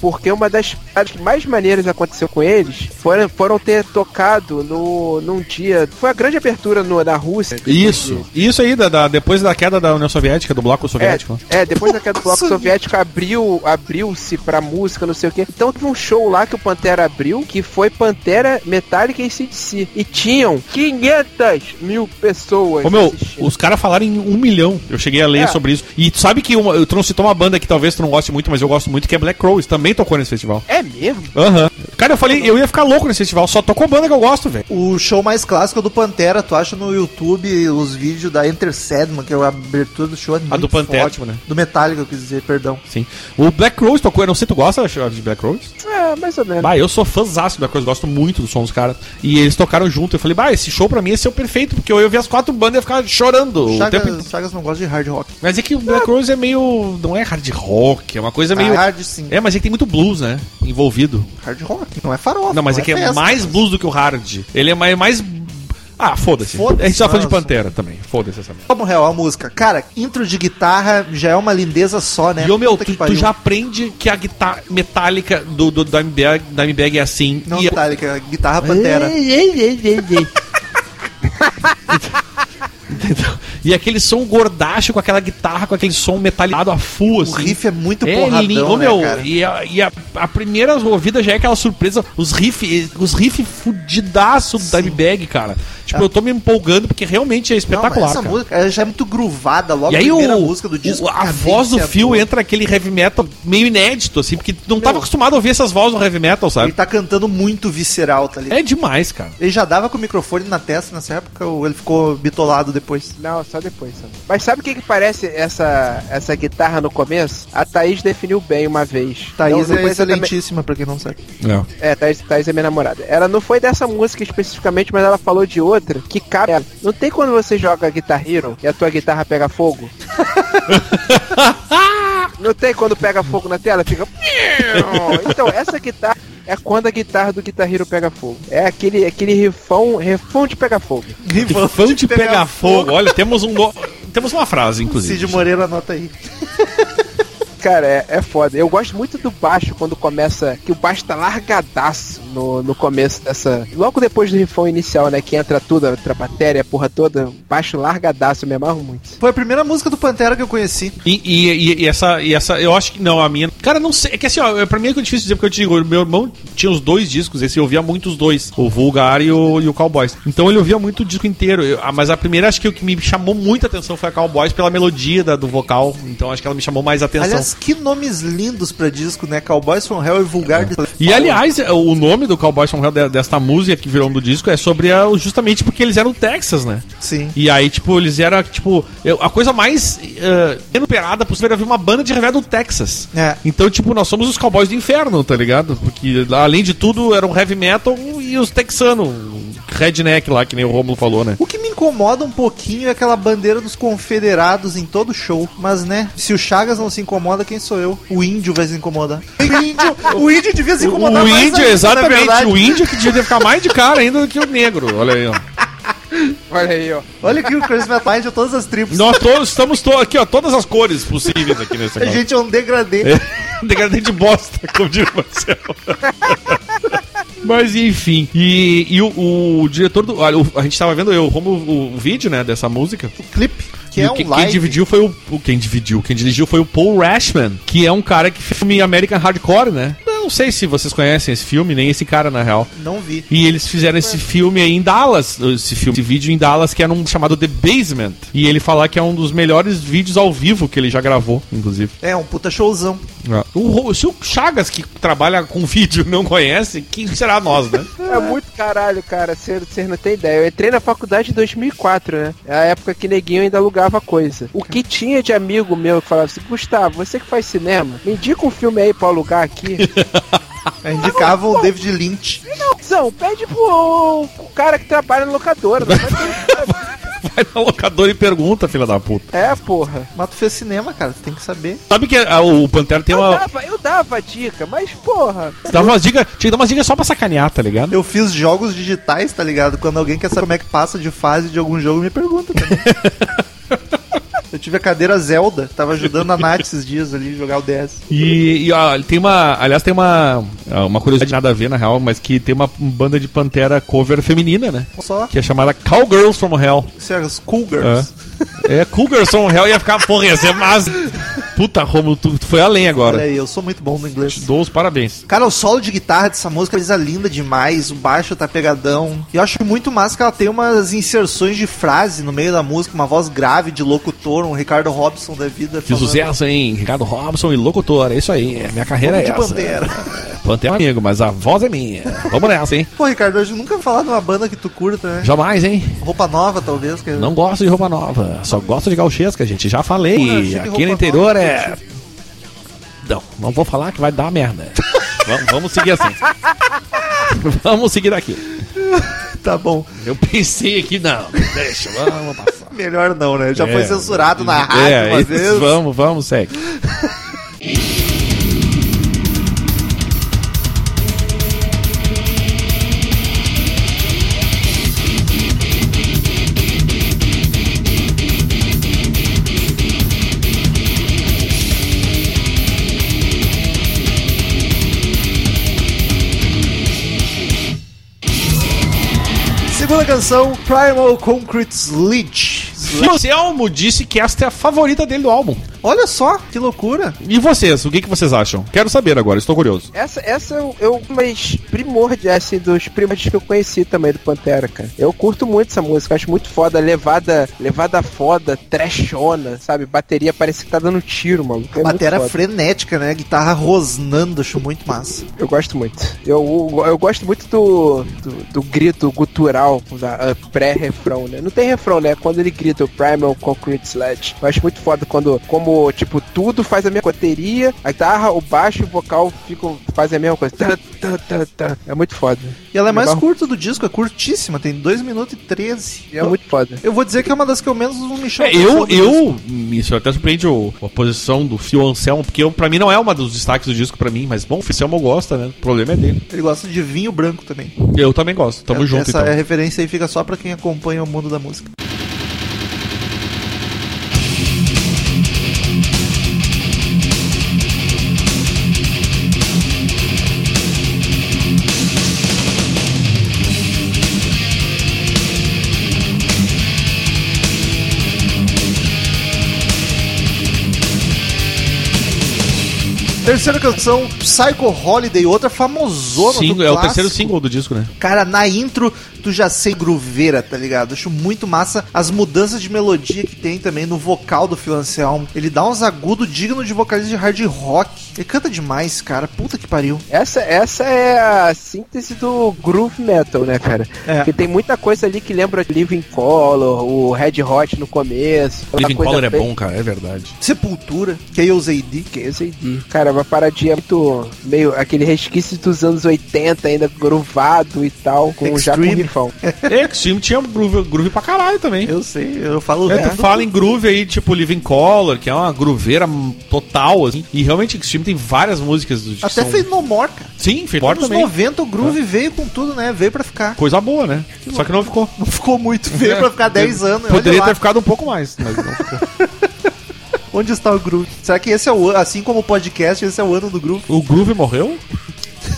porque uma das paradas que mais maneiras aconteceu com eles foram, foram ter tocado no, num dia. Foi a grande abertura no, na Rússia. Isso. Isso aí, da, da- depois da queda da União Soviética, do bloco soviético. É, é, depois da queda do bloco Soviético. abriu, abriu-se pra música, não sei o quê. Então teve um show lá que o Pantera abriu, que foi Pantera, Metallica e CDC. E tinham 500 mil pessoas Ô meu, assistindo. os caras falaram em um milhão. Eu cheguei a ler É. sobre isso. E tu sabe que uma, tu não citou uma banda que talvez tu não goste muito, mas eu gosto muito, que é Black Crowes. Também tocou nesse festival. É mesmo? Aham. Cara, eu falei, eu ia ficar louco nesse festival. Só tocou banda que eu gosto, velho. O show mais clássico é do Pantera, tu acha no YouTube os vídeos da Enter Sandman, que é a abertura do show. É A do Pantera, forte. tipo, né? Do Metallica, eu quis dizer, perdão. Sim. O Black Crowes tocou. Eu não sei, tu gosta de Black Crowes? É, mais ou menos. Bah, eu sou fãzaço do Black Crowes, gosto muito do som dos caras. E eles tocaram junto. Eu falei, bah, esse show pra mim ia ser o perfeito, porque eu ia ver as quatro bandas e ia ficar chorando o tempo Chagas. Chagas não gosta de hard rock. Mas é que o Black Crowes é meio. Não é hard rock, é uma coisa meio. Hard sim. É, mas é que tem muito blues, né? Envolvido. Hard rock, não é farofa. Não, mas é que é festa. mais blues do que o hard. Ele é mais. mais... Ah, foda-se. Foda-se, a gente tá falando de. Pantera também. Foda-se essa merda. Como real a música. Cara, intro de guitarra já é uma lindeza só, né? E, ô, meu, tu, tu já aprende que a guitarra metálica do, do Dimebag, Dimebag é assim. Não e Metallica, guitarra Pantera. Entendeu? E aquele som gordacho com aquela guitarra, com aquele som metalizado a full, O assim. riff é muito É porradão, lindo, né, meu. cara? E, a, e a, a primeira ouvida já é aquela surpresa, os riff, os riff fudidaço do Dimebag, cara. Tipo, eu tô me empolgando porque realmente é Não, espetacular, mas essa cara. música ela já é muito gruvada, logo E aí a o, primeira música do disco. o- a voz do cadência Phil boa. entra aquele heavy metal meio inédito, assim, porque não tava Meu. acostumado a ouvir essas vozes no heavy metal, Ele sabe? tá cantando muito visceral, tá ligado? É demais, cara. Ele já dava com o microfone na testa nessa época ou ele ficou bitolado depois? Não, só depois. Só. Mas sabe o que, que parece essa, essa guitarra no começo? A Thaís definiu bem uma vez. Thaís Não- não é excelentíssima, pra quem não sabe. É, Thaís, Thaís é minha namorada. Ela não foi dessa música especificamente, mas ela falou de outra que cabe. ela. Não tem quando você joga Guitar Hero e a tua guitarra pega fogo? não tem quando pega fogo na tela? Fica. Então, essa guitarra é quando a guitarra do Guitar Hero pega fogo. É aquele, aquele rifão, rifão de pegar fogo. Fã de pegar fogo. Olha, temos um no- temos uma frase, inclusive. Cid Moreira anota aí. Cara, é, é foda. Eu gosto muito do baixo quando começa. Que o baixo tá largadaço no, no começo dessa. Logo depois do rifão inicial, né? Que entra tudo, entra a bateria, a porra toda. Baixo largadaço, eu me amarro muito. Foi a primeira música do Pantera que eu conheci. E, e- e- e essa, e essa, eu acho que não, a minha. Cara, não sei. É que assim, ó, pra mim é difícil dizer, porque eu te digo, meu irmão tinha os dois discos, esse eu ouvia muito os dois, o Vulgar e o, e o Cowboys. Então ele ouvia muito o disco inteiro. Eu- ah, mas a primeira, acho que o que me chamou muita atenção foi a Cowboys pela melodia da- do vocal. Então acho que ela me chamou mais atenção. Aliás, que nomes lindos pra disco, né? Cowboys from Hell e Vulgar. de- E aliás, o nome do Cowboys from Hell de- desta música que virou do disco é sobre a, justamente porque eles eram do Texas, né? Sim. E aí, tipo, eles eram, tipo, a coisa mais uh, inuperada possível era ver uma banda de metal do Texas. É. Então, tipo, nós somos os cowboys do inferno, tá ligado? Porque, além de tudo, eram heavy metal e os texanos, redneck lá, que nem o Romulo falou, né? O que me incomoda um pouquinho é aquela bandeira dos confederados em todo show. Mas, né, se o Chagas não se incomoda, quem sou eu? O índio vai se incomodar. O índio, o índio devia se incomodar o mais índio, ainda, na exatamente, o índio que devia ficar mais de cara ainda do que o negro, olha aí, ó. Olha aí, ó. Olha aqui o Chris Metal de todas as tribos. Nós todos estamos to aqui, ó, todas as cores possíveis aqui nesse A gente é um degradê. É, degradê de bosta, como diz o Marcelo. Mas enfim, e, e o, o diretor do. Olha, a gente tava vendo eu, como o, o vídeo, né, dessa música. O clipe, que E é o um que-. Quem dividiu foi o, o- Quem dividiu, quem dirigiu foi o Paul Rashman, que é um cara que filme American Hardcore, né? Eu não sei se vocês conhecem esse filme, nem esse cara, na real. Não vi. E eles fizeram esse filme aí em Dallas, esse filme, esse vídeo em Dallas, que era um chamado The Basement. E ele fala que é um dos melhores vídeos ao vivo que ele já gravou, inclusive. É, um puta showzão. O, Ro- se o Chagas, que trabalha com vídeo, não conhece, quem será nós, né? É muito caralho, cara. Vocês não tem ideia. Eu entrei na faculdade em 2004, né? É a época que neguinho ainda alugava coisa. O que tinha de amigo meu que falava assim: Gustavo, você que faz cinema, me indica um filme aí pra alugar aqui. Indicavam o David Lynch. Não, pede pro, pro cara que trabalha na locadora. Não vai ter- Vai na locadora e pergunta, filha da puta. é, porra. Mas tu fez cinema, cara, tu tem que saber. Sabe que ah, o Pantera tem Eu uma. dava, eu dava dica, mas porra. Dava umas dicas. Tinha que dar umas dicas só pra sacanear, tá ligado? Eu fiz jogos digitais, tá ligado? Quando alguém quer saber como é que passa de fase de algum jogo, me pergunta também. Eu tive a cadeira Zelda, tava ajudando a Nath esses dias ali jogar o DS. E, e ó, tem uma. Aliás, tem uma. ah, Uma curiosidade nada a ver, na real, mas que tem uma banda de Pantera cover feminina, né? Só Que é chamada Cowgirls from Hell. Sério, os Cougars. É, Cougars from Hell ia ficar, porra, ia ser mas. Puta, Romulo, tu, tu foi além Olha agora. aí, eu sou muito bom no inglês. Te dou os parabéns. Cara, o solo de guitarra dessa música é linda demais, o baixo tá pegadão. E eu acho muito massa que ela tem umas inserções de frase no meio da música, uma voz grave de locutor, um Ricardo Robson da vida. Fiz sucesso, hein? Ricardo Robson e locutor, é isso aí. Minha carreira é de essa. Pantera. Pantera é amigo, mas a voz é minha. Vamos nessa, hein? Pô, Ricardo, hoje nunca falar de uma banda que tu curta, né? Jamais, hein? Roupa nova, talvez. Que... Não gosto de roupa nova, só gosto de gauchesca, gente. Já falei. Porra, que Aqui no interior nova, é. Não, não vou falar que vai dar merda. vamos, vamos seguir assim. vamos seguir daqui. Tá bom. Eu pensei aqui, não, deixa, vamos passar. Melhor não, né? Já É. foi censurado na rádio É, uma vez. vamos, vamos, segue. Segunda canção, Primal Concrete Sledge. O Selmo disse que esta é a favorita dele do álbum. Olha só, que loucura. E vocês, o que, que vocês acham? Quero saber agora, estou curioso. Essa, essa eu, eu mas primordial, assim, dos primórdios que eu conheci também do Pantera, cara. Eu curto muito essa música, acho muito foda, levada, levada foda, trashona, sabe? Bateria parece que tá dando tiro, maluco. É foda. frenética, né? Guitarra rosnando, acho muito massa. Eu gosto muito. Eu, eu, eu gosto muito do, do, do grito gutural, da ah, pré-refrão, né? Não tem refrão, né? Quando ele grita o Primal Concrete Sledge. Eu acho muito foda quando, como, tipo, tudo faz a mesma bateria, a guitarra, o baixo e o vocal ficam, fazem a mesma coisa. Tá, tá, tá, tá. É muito foda. E ela é mais Legal. curta do disco, é curtíssima, tem 2 minutos e 13. E é muito foda. Eu vou dizer que é uma das que eu menos me chamo. É, eu, eu, isso até surpreende o, a posição do Phil Anselmo, porque eu, pra mim não é uma dos destaques do disco pra mim, mas bom, o Phil Anselmo gosta, né? O problema é dele. Ele gosta de vinho branco também. Eu também gosto, tamo junto Essa então. é referência aí fica só pra quem acompanha o mundo da música. Terceira canção, Psycho Holiday, outra famosona Single- do é o clássico. terceiro single do disco, né? Cara, na intro tu já sei grooveira, tá ligado? Acho muito massa as mudanças de melodia que tem também no vocal do Phil Anselmo. Ele dá uns agudos dignos de vocalista de hard rock. Ele canta demais, cara. Puta que pariu. Essa, essa é a síntese do groove metal, né, cara? É. Porque tem muita coisa ali que lembra Living Color, o Red Hot no começo. Living coisa Color é bem- bom, cara, é verdade. Sepultura, Chaos AD. Que é esse aí. Cara, uma paradinha muito. meio aquele resquício dos anos 80, ainda groovado e tal, com já com Rifão. É, que Extreme tinha groove, groove pra caralho também. Eu sei, eu falo É, tu fala em groove aí, tipo Living Color, que é uma grooveira total, assim. E realmente Extreme tem várias músicas do. Até são- fez No More, cara. Sim, fez Anos também. 90 o groove veio com tudo, né? Veio pra ficar. Coisa boa, né? Só que não ficou. Não ficou muito, veio pra ficar 10 anos. Poderia ter lá. ficado um pouco mais, mas não ficou. Onde está o groove? Será que esse é o ano, assim como o podcast, esse é o ano do groove? O Groove morreu?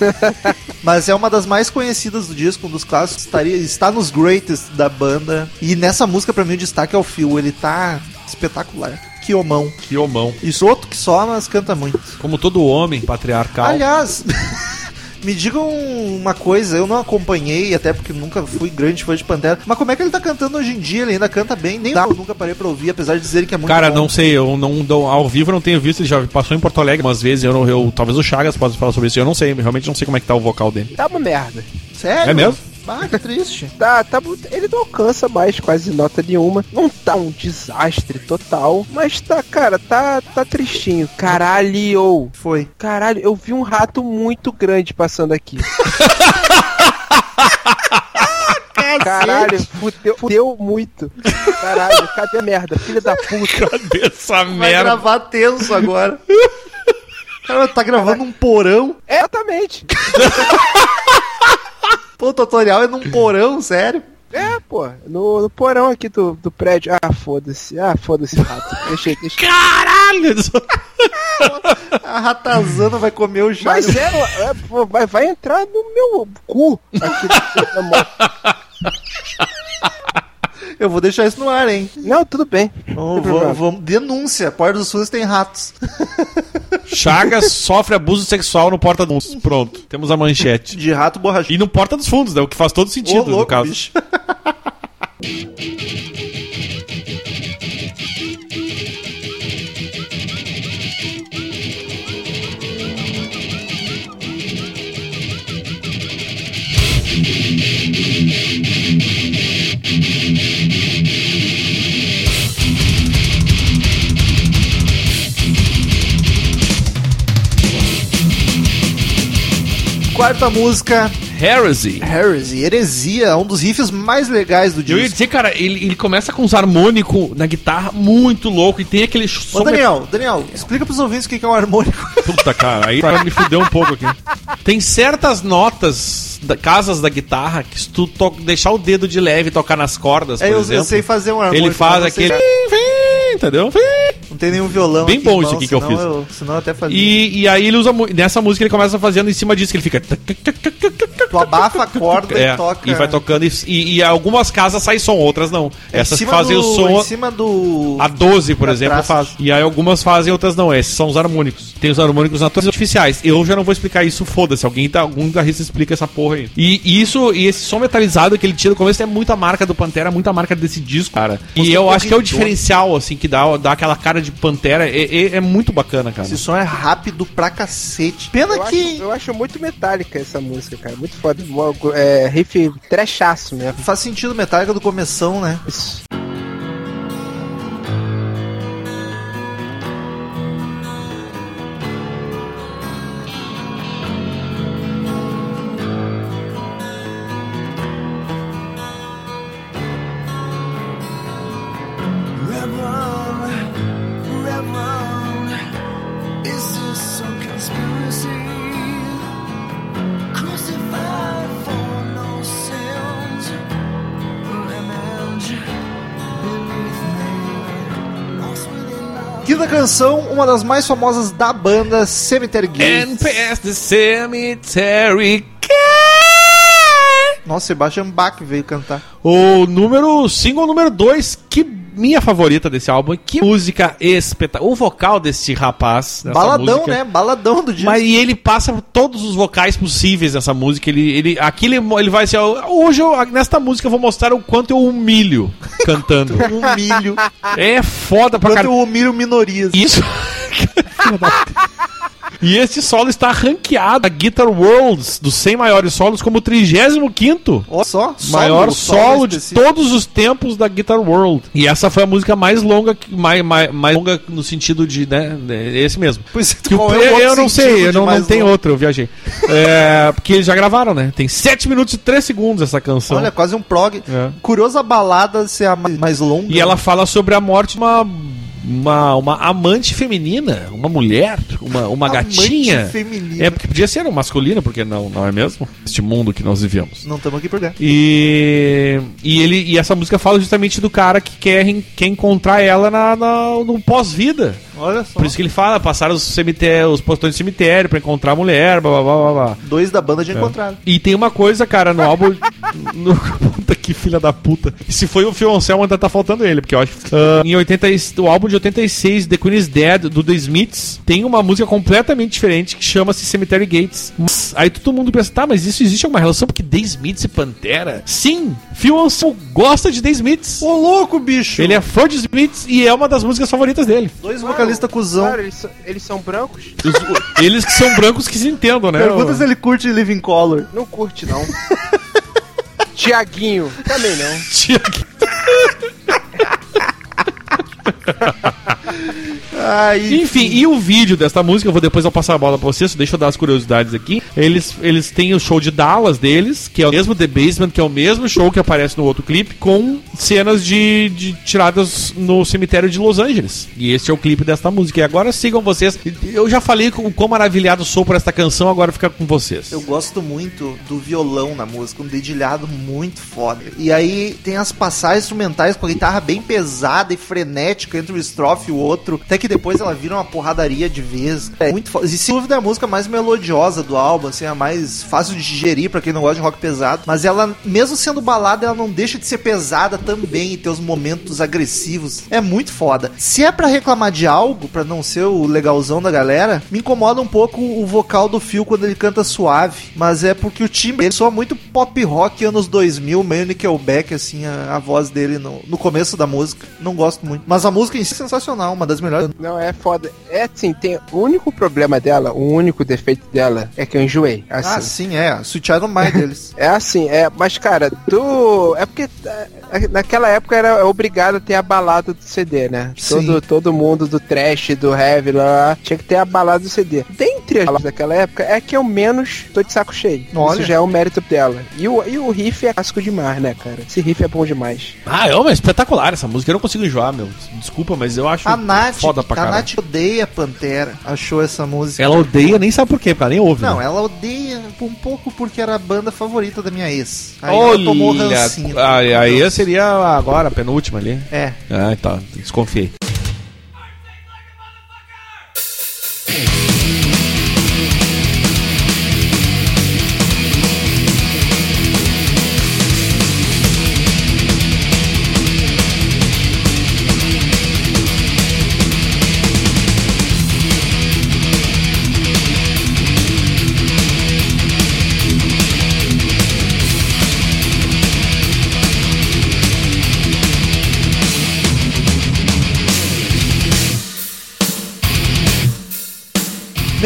Mas é uma das mais conhecidas do disco, um dos clássicos. Estaria, está nos greatest da banda. E nessa música, pra mim, o destaque é o Phil. Ele tá espetacular. Que homão. Que homão. Isso outro que só, mas canta muito. Como todo homem patriarcal. Aliás, me digam uma coisa, eu não acompanhei, até porque nunca fui grande fã de Pantera. Mas como é que ele tá cantando hoje em dia? Ele ainda canta bem? Nem eu nunca parei pra ouvir, apesar de dizerem que é muito Cara, bom. não sei, eu não, não- ao vivo eu não tenho visto, ele já passou em Porto Alegre umas vezes, eu, não, eu talvez o Chagas possa falar sobre isso, eu não sei, realmente não sei como é que tá o vocal dele. Tá uma merda. Sério? É mesmo? Ah, que triste. Tá, tá, ele não alcança mais quase nota nenhuma. Não tá um desastre total, mas tá, cara, tá, tá tristinho. Caralho! Foi. Caralho, eu vi um rato muito grande passando aqui. Caralho, fudeu, fudeu muito. Caralho, cadê a merda? Filha da puta. Cadê essa Vai merda? gravar tenso agora. Cara, tá gravando um porão. Exatamente. Pô, o tutorial é num porão, sério. É, pô, no, no porão aqui do, do prédio. Ah, foda-se. Ah, foda-se, rato. Deixa aí. Caralho! A ratazana vai comer o chá. Mas é, é, vai, vai entrar no meu cu aqui na mão. Eu vou deixar isso no ar, hein? Não, tudo bem. Vamos, denúncia. Porta dos Fundos tem ratos. Chagas sofre abuso sexual no Porta dos Fundos. Pronto, temos a manchete. De rato borrachudo. E no Porta dos Fundos, né? O que faz todo sentido, Ô, no louco, caso. bicho. Quarta música, Heresy. Heresy, Heresia, um dos riffs mais legais do Eu ia disco. dizer, cara, ele, ele começa com uns harmônicos na guitarra muito louco e tem aquele Ô, som. Daniel, Daniel, explica pros ouvintes o que é um harmônico. Puta, cara, aí me fuder um pouco aqui. Tem certas notas, da, casas da guitarra, que se tu to- deixar o dedo de leve e tocar nas cordas, por É, eu, exemplo, eu sei fazer um harmônico. ele faz aquele... entendeu? Não tem nenhum violão Bem bom em isso aqui que eu fiz. senão eu até fazia. E, e aí ele usa. Nessa música ele começa fazendo em cima disso, que ele fica. Tu abafa a corda É, e toca. e vai tocando. E, e, e algumas casas saem som, outras não. Em Essas fazem do- o som. Em cima do. A 12, por exemplo, faz. E aí algumas fazem, outras não. Esses são os harmônicos. Tem os harmônicos naturais artificiais. Eu já não vou explicar isso, foda-se. Alguém tá, algum guitarrista explica essa porra aí. E, e isso, e esse som metalizado que ele tira no começo é muita marca do Pantera, muita marca desse disco, cara. E eu acho que é o diferencial, assim, que dá, dá aquela cara de Pantera. É, é- é muito bacana, cara. Esse som é rápido pra cacete. Pena Eu acho, que eu acho muito metálica essa música, cara. Muito foda. É, riff trechaço mesmo. faz sentido Metallica do começão, né? Isso. Canção, uma das mais famosas da banda, Cemetery And Gates. past the cemetery. Nossa, Sebastian Bach veio cantar. O número. Single número 2, que minha favorita desse álbum. Que música espetacular. O vocal desse rapaz. dessa Baladão, música, né? Baladão do disco. Mas e ele passa por todos os vocais possíveis nessa música. Ele, ele, aqui ele, ele vai assim, ó, hoje eu, nesta música eu vou mostrar o quanto eu humilho cantando. Humilho. é foda pra Quanto caralho. eu humilho minorias. Isso. E esse solo está ranqueado na Guitar Worlds dos 100 maiores solos como 35º Olha só. maior solo solo de todos os tempos da Guitar World. E essa foi a música mais longa, que- mais, mais, mais longa no sentido de, né, é esse mesmo. Pois é, Que o- é eu, eu não sei, eu não, não tem outro, eu viajei. É, porque eles já gravaram, né? Tem 7 minutos e 3 segundos essa canção. Olha, quase um prog. É. Curioso a balada ser a mais, mais longa. E ela fala sobre a morte de uma, uma, uma amante feminina, uma mulher, uma, uma Amante gatinha. feminina. É, porque podia ser um masculino, porque não, não é mesmo? Este mundo que nós vivemos. Não estamos aqui por dentro. E, e, ele, e essa música fala justamente do cara que quer, quer encontrar ela na, na- no pós-vida. Olha só. Por isso que ele fala, passar os cemitérios, os postões de cemitério pra encontrar a mulher, blá blá blá blá blá. Dois da banda É. já encontraram. E tem uma coisa, cara, no álbum. no, puta que filha da puta. E se foi o Phil Anselmo, ainda tá faltando ele, porque eu acho. Ah, em 80, e- o álbum de 86, The Queen is Dead, do The Smiths, tem uma música completamente diferente que chama-se Cemetery Gates. Mas Aí todo mundo pensa, tá, mas isso existe alguma relação? Porque The Smiths e Pantera? Sim! Phil Anselmo gosta de The Smiths. Ô, louco, bicho! Ele é fã de Smiths e é uma das músicas favoritas dele. Dois vocalistas cuzão. Claro, eles, são- eles são brancos? Os- eles que são brancos que se entendam, né? Pergunta se ele curte Living Color. Não curte, não. Tiaguinho, também não. Tiago. Ai, Enfim, e o vídeo desta música, eu vou depois eu passar a bola pra vocês, deixa eu dar as curiosidades aqui. Eles, eles têm o show de Dallas deles, que é o mesmo The Basement, que é o mesmo show que aparece no outro clipe, com cenas de, de tiradas no cemitério de Los Angeles. E esse é o clipe desta música. E agora sigam vocês. Eu já falei com o quão maravilhado sou por esta canção, agora fica com vocês. Eu gosto muito do violão na música, um dedilhado muito foda. E aí tem as passagens instrumentais com a guitarra bem pesada e frenética entre um estrofe e o outro, até que depois ela vira uma porradaria de vez. É muito foda. E sem dúvida é a música mais melodiosa do álbum, assim, a mais fácil de digerir pra quem não gosta de rock pesado. Mas ela, mesmo sendo balada, ela não deixa de ser pesada também e ter os momentos agressivos. É muito foda. Se é pra reclamar de algo, pra não ser o legalzão da galera, me incomoda um pouco o vocal do Phil quando ele canta suave. Mas é porque o timbre ele soa muito pop rock anos 2000, meio Nickelback, assim, a, a voz dele no, no começo da música. Não gosto muito. Mas a música em si é sensacional, uma das melhores. Não, é foda. É assim, tem o único problema dela, o único defeito dela é que eu enjoei. Assim. Ah, sim, é. Child of Mine deles. É assim, é, mas cara, tu. É porque é, naquela época era obrigado a ter a balada do CD, né? Sim. Todo, todo mundo do trash, do heavy lá, tinha que ter a balada do CD. Dentre as daquela época, é que eu menos tô de saco cheio. Olha. Isso já é um mérito dela. E o, e o riff é clássico demais, né, cara? Esse riff é bom demais. Ah, é uma espetacular essa música. Eu não consigo enjoar, meu. Desculpa, mas eu acho A Nath, foda pra a caralho. Nath odeia Pantera, achou essa música. Ela odeia, nem sabe por quê, porque ela nem ouve. Não, né? ela odeia um pouco porque era a banda favorita da minha ex. Aí Olha, ela tomou rancinho. aí, aí seria agora a penúltima ali. É. Ah, tá, desconfiei.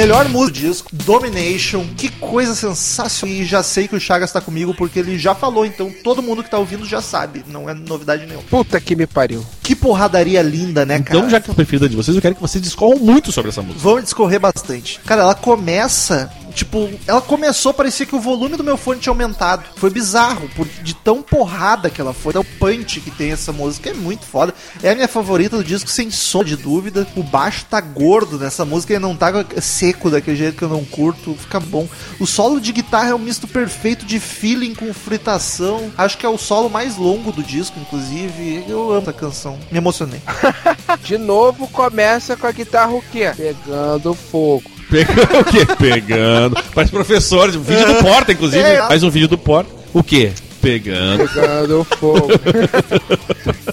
Melhor música do disco, Domination. Que coisa sensacional. E já sei que o Chagas tá comigo porque ele já falou, então todo mundo que tá ouvindo já sabe. Não é novidade nenhuma. Puta que me pariu. Que porradaria linda, né, cara? Então, já que é a preferida de vocês, eu quero que vocês discorram muito sobre essa música. Vamos discorrer bastante. Cara, ela começa. Tipo, ela começou, parecia que o volume do meu fone tinha aumentado. Foi bizarro, por, de tão porrada que ela foi. Tão punch que tem essa música. É muito foda. É a minha favorita do disco, sem som de dúvida. O baixo tá gordo nessa música e não tá seco daquele jeito que eu não curto. Fica bom. O solo de guitarra é um misto perfeito de feeling com fritação. Acho que é o solo mais longo do disco, inclusive. Eu amo essa canção. Me emocionei. De novo começa com a guitarra o quê? Pegando fogo. Pegando o quê? Pegando. Faz professor, um vídeo do Porta, inclusive. É. Faz um vídeo do Porta. O quê? Pegando. Pegando fogo.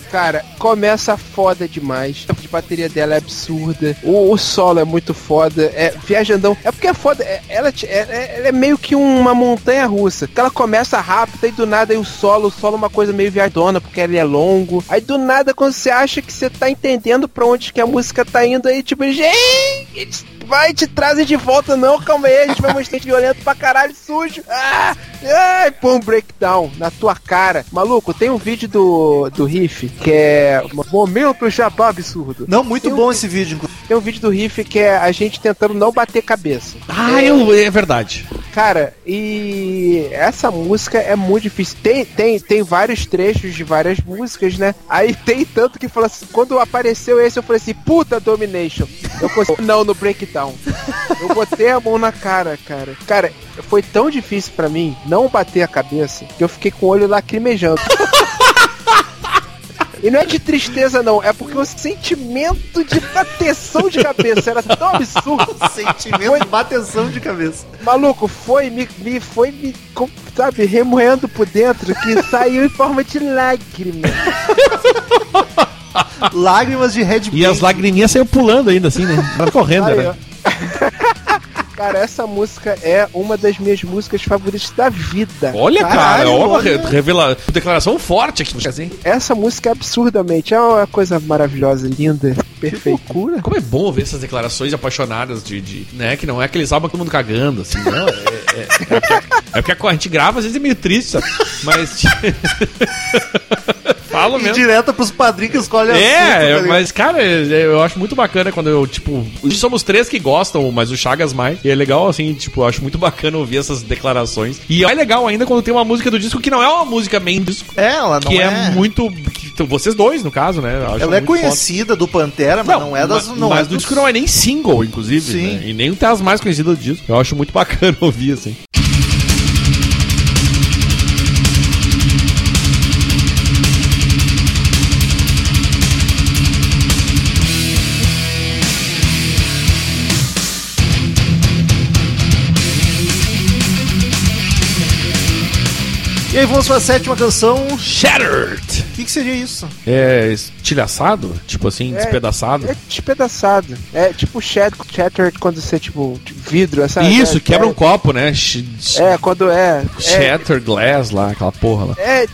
Cara, começa foda demais. A de bateria dela é absurda. O, o solo é muito foda. É viajandão. É porque é foda. é- ela, é, é- ela é meio que uma montanha russa. Que ela começa rápida e do nada aí o solo. O solo é uma coisa meio viajadona porque ele é longo. Aí do nada, quando você acha que você tá entendendo pra onde que a música tá indo, aí tipo, gente, vai te trazer de volta, não. Calma aí, a gente vai mostrar violento pra caralho, sujo. Ah! Ai, pô, um breakdown na tua cara. Maluco, tem um vídeo do, do Riff que é Momento Jabá Absurdo. Não, muito Eu- bom esse vídeo. inclusive. Tem um vídeo do Riff que é a gente tentando não bater cabeça. Ah, eu, é verdade. Cara, e essa música é muito difícil. Tem, tem, tem vários trechos de várias músicas, né? Aí tem tanto que fala assim, quando apareceu esse, eu falei assim, puta Domination. Eu consegui, não no breakdown. Eu botei a mão na cara, cara. Cara, foi tão difícil pra mim não bater a cabeça que eu fiquei com o olho lacrimejando. E não é de tristeza, não, é porque o sentimento de bateção de cabeça era tão absurdo. Sentimento de bateção de cabeça. Maluco, foi, me, me foi me, sabe, remoendo por dentro que saiu em forma de lágrima. Lágrimas de Red E as lagriminhas saíram pulando ainda, assim, né? Tava correndo, Aí, né? Cara, essa música é uma das minhas músicas favoritas da vida. Olha, cara, Caralho, uma olha. re- revela... declaração forte aqui. Assim. Essa música é absurdamente, é uma coisa maravilhosa, linda, perfeita. Loucura. Como é bom ver essas declarações apaixonadas de, de né, que não é aqueles álbuns todo mundo cagando, assim, não, é, é, é, porque, é porque a gente grava, às vezes é meio triste, sabe? Mas... Falo mesmo. Direta pros padrinhos que escolhem assunto, É, tá ligado? mas, cara, é, eu acho muito bacana quando eu, tipo, somos três que gostam, mas o Chagas mais. E é legal, assim, tipo, eu acho muito bacana ouvir essas declarações. E é legal ainda quando tem uma música do disco que não é uma música main disco. É, ela não que é, é. muito. que- então, vocês dois, no caso, né? Ela é muito foda. conhecida do Pantera, mas não, é das. mas, Não mas é do dos- disco não é nem single, inclusive. Sim. né? E nem tem as mais conhecidas do disco. Eu acho muito bacana ouvir, assim. E aí vamos pra sétima canção. Shattered! O que, que seria isso? É estilhaçado? Tipo assim, É, despedaçado? É despedaçado. É tipo shat- shattered quando você, tipo, vidro, essa. Isso, é, quebra é, um copo, né? Sh- É, quando é. É, Shatter glass lá, aquela porra lá. é,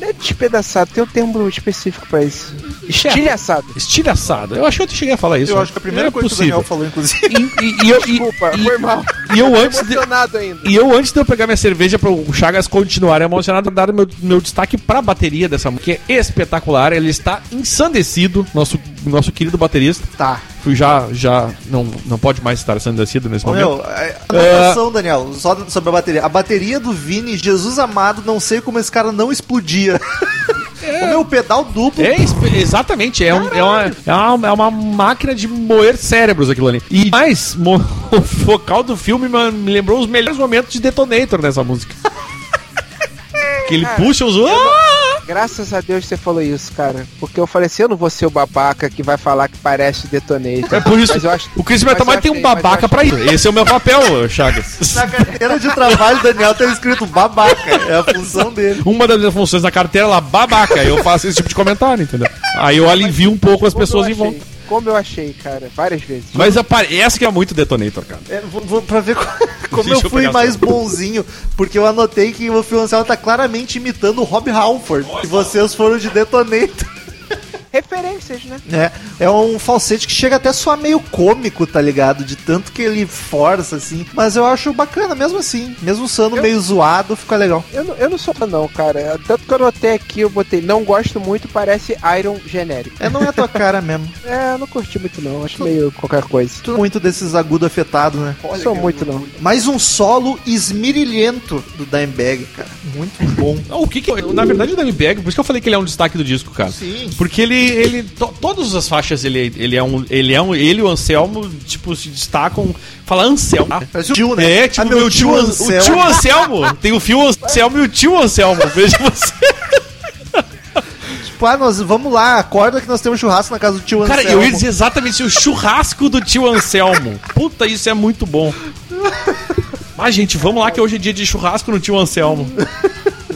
não é despedaçado, tem um termo específico pra isso. Estilhaçado. Estilhaçado. Eu acho que eu cheguei a falar isso. Eu né? acho que a primeira é coisa que o possível. Daniel falou, inclusive. E, e- e eu, Desculpa, e- foi mal. e eu antes de, ainda. e eu antes de eu pegar minha cerveja para o Chagas continuar emocionado, dar meu, meu destaque pra bateria dessa música, que é espetacular. Ele está ensandecido, nosso, nosso querido baterista. Tá. Fui já, já não, não pode mais estar ensandecido nesse Ô, momento. meu, a a anotação, Daniel, só sobre a bateria. A bateria do Vini, Jesus amado, não sei como esse cara não explodia. O meu pedal duplo. É, exatamente, é, um- é, uma, é, uma, é uma máquina de moer cérebros aquilo ali. E mais, o vocal do filme me, me lembrou os melhores momentos de Detonator nessa música. que ele puxa os. Ah! Graças a Deus você falou isso, cara. Porque eu falei assim, eu não vou ser o babaca que vai falar que parece Detonator. É por isso Mas eu acho- o Chris Metal tem um babaca pra isso. Esse é o meu papel, Chagas. Na carteira de trabalho, Daniel tá escrito babaca. É a função dele. Uma das minhas funções da carteira é lá, babaca. Eu faço esse tipo de comentário, entendeu? Aí eu alivio um pouco as pessoas em volta. Como eu achei, cara, várias vezes. Mas apare- essa que é muito Detonator, cara. É, vou, vou- pra ver co- como Deixa eu eu fui pegar mais bonzinho, porque eu anotei que o Phil Anselmo tá claramente imitando o Rob Halford. E vocês foram de Detonator. Referências, né? É, é um falsete que chega até a soar meio cômico, tá ligado? De tanto que ele força, assim. Mas eu acho bacana, mesmo assim. Mesmo sendo Eu- meio zoado, fica legal. Eu não, eu não sou fã, não, cara. Tanto que eu anotei aqui, eu botei, não gosto muito, parece Iron genérico. É, não é a tua cara mesmo. É, eu não curti muito, não. Acho meio qualquer coisa. Tu muito desses agudos afetados, né? Não sou muito, não. Mais um solo esmirilhento do Dimebag, cara. Muito bom. O que que. Na verdade, o Dimebag, por isso que eu falei que ele é um destaque do disco, cara. Sim. Porque ele. Ele to, todas as faixas ele, ele é um. Ele é um. Ele e o Anselmo, tipo, se destacam. Fala Anselmo. Parece o tio, né? É, tipo, Ah, meu tio, An- o tio Anselmo. Tem o fio Anselmo e o tio Anselmo. Veja você. Tipo, ah, nós vamos lá, acorda que nós temos churrasco na casa do tio Cara, Anselmo. eu ia dizer exatamente isso, o churrasco do tio Anselmo. Puta, isso é muito bom. Mas, gente, vamos lá que hoje é dia de churrasco no tio Anselmo.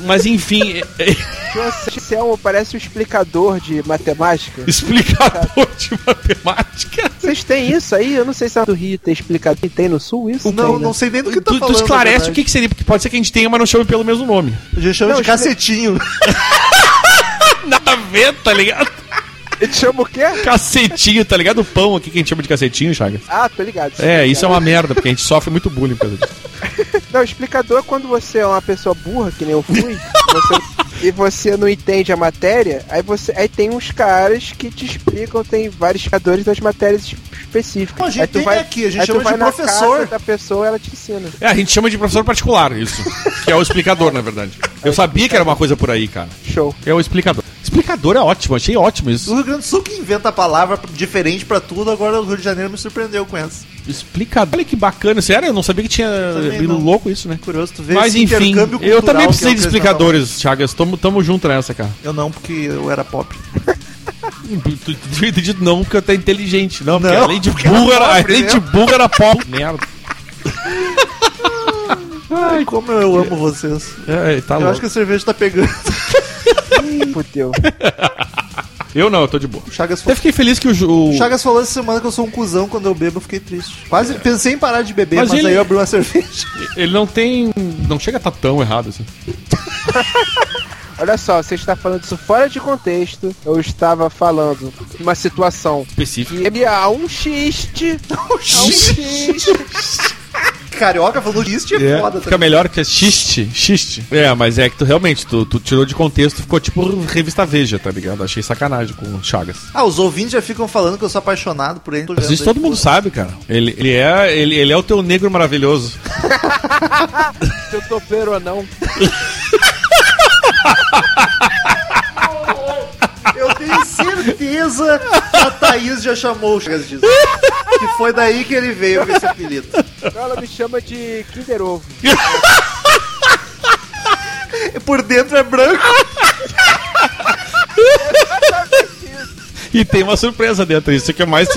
Mas enfim, é- é- Tio Anselmo parece o explicador de matemática. explicador de matemática. Vocês têm isso aí? Eu não sei se é do Rio tem explicador. Tem no Sul isso? Não, Tem, né? não sei nem do que Tu, tá tu falando. esclarece na o que, que seria, porque pode ser que a gente tenha, mas não chame pelo mesmo nome. A gente chama Não, de expli- cacetinho. Nada a ver, tá ligado? Ele chama o quê? Cacetinho, tá ligado? O pão aqui que a gente chama de cacetinho, Chagas. Ah, tô ligado. É, isso é uma merda, porque a gente sofre muito bullying por causa disso. Não, explicador é quando você é uma pessoa burra, que nem eu fui, você- e você não entende a matéria, aí você aí tem uns caras que te explicam, tem vários explicadores das matérias es- específicas. Pô, a gente Aí tu tem aqui, a gente chama de vai na professor. casa da pessoa, ela te ensina. É, a gente chama de professor particular, isso. Que é o explicador, na verdade. Eu sabia que era uma coisa por aí, cara. Show. É o explicador. Explicador é ótimo, achei ótimo O isso. Rio Grande do Sul que inventa a palavra diferente pra tudo, agora o Rio de Janeiro me surpreendeu com essa. Explicador. Olha que bacana. Sério, eu não sabia que tinha vindo louco isso, né? Curioso tu ver Mas esse enfim, intercâmbio eu também precisei é o de explicadores, Chagas. Tamo, tamo junto nessa, cara. Eu não, porque eu era pobre. Tu devia ter dito não, porque eu tô inteligente. Não, porque Não, além de porque burro, era além né? de burro era pobre. Merda. Ai, como eu amo vocês. É, tá eu louco. acho que a cerveja tá pegando. Fudeu. Eu não, eu tô de boa. O Chagas Até falou. fiquei feliz que o. ju- o... Chagas falou essa semana que eu sou um cuzão quando eu bebo, eu fiquei triste. Quase pensei em parar de beber, Mas mas, ele- aí eu abri uma cerveja. Ele não tem. Não chega a estar tão errado assim. Olha só, você está falando isso fora de contexto. Eu estava falando de uma situação Específico. que ele há um xiste. um xiste. Carioca falando isso é, É, foda fica também. melhor que xiste, xiste. É, mas é que tu realmente, tu, tu tirou de contexto, ficou tipo revista Veja, tá ligado? Achei sacanagem com o Chagas. Ah, os ouvintes já ficam falando que eu sou apaixonado por ele. Mas isso todo mundo sabe, cara. Ele, ele, é, ele, ele é o teu negro maravilhoso. Se eu topeiro ou não. Eu tenho certeza que a Thaís já chamou o Chagas disso. Que foi daí que ele veio com esse apelido. Ela me chama de Kinder Ovo. E por dentro é branco. E tem uma surpresa dentro, isso que é mais,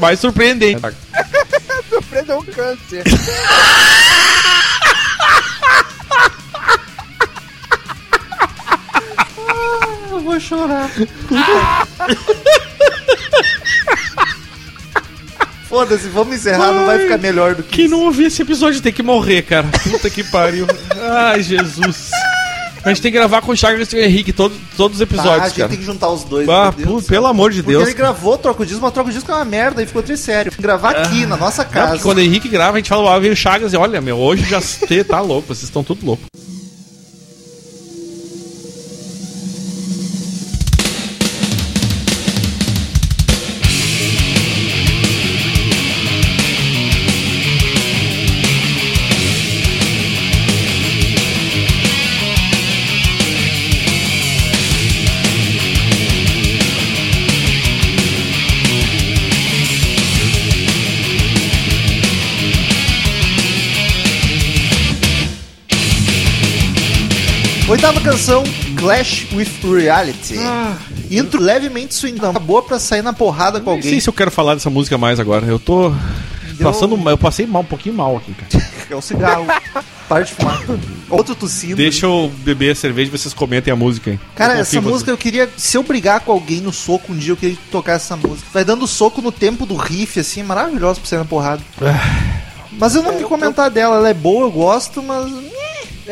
mais surpreendente. Surpresa é um câncer. Vou chorar. Foda-se, vamos encerrar, não vai ficar melhor do que Quem isso. não ouvir esse episódio tem que morrer, cara. Puta que pariu. Ai, Jesus. A gente tem que gravar com o Chagas e o Henrique todo, todos os Tá, a episódios, gente cara. tem que juntar os dois. Ah, céu. pelo amor de Porque Deus. ele gravou Troco Disco, mas Troco Disco é uma merda e ficou triste sério. Gravar aqui, na nossa Não, casa. porque quando o Henrique grava, a gente fala, ah, veio o Chagas e olha, meu, hoje já te- tá louco, vocês estão tudo louco. Oitava canção, Clash with Reality. Ah. Intro levemente swing, não. Boa pra sair na porrada com Não alguém. sei se eu quero falar dessa música mais agora. Eu tô Deu- passando mal, eu passei mal, um pouquinho mal aqui, cara. É o cigarro. Para de fumar. Outro tossindo. Deixa eu beber a cerveja e vocês comentem a música aí. Cara, Eu essa música eu queria. Se eu brigar com alguém no soco um dia, eu queria tocar essa música. Vai dando soco no tempo do riff, assim, é maravilhoso pra sair na porrada. Mas eu não vou comentar dela, ela é boa, eu gosto, mas.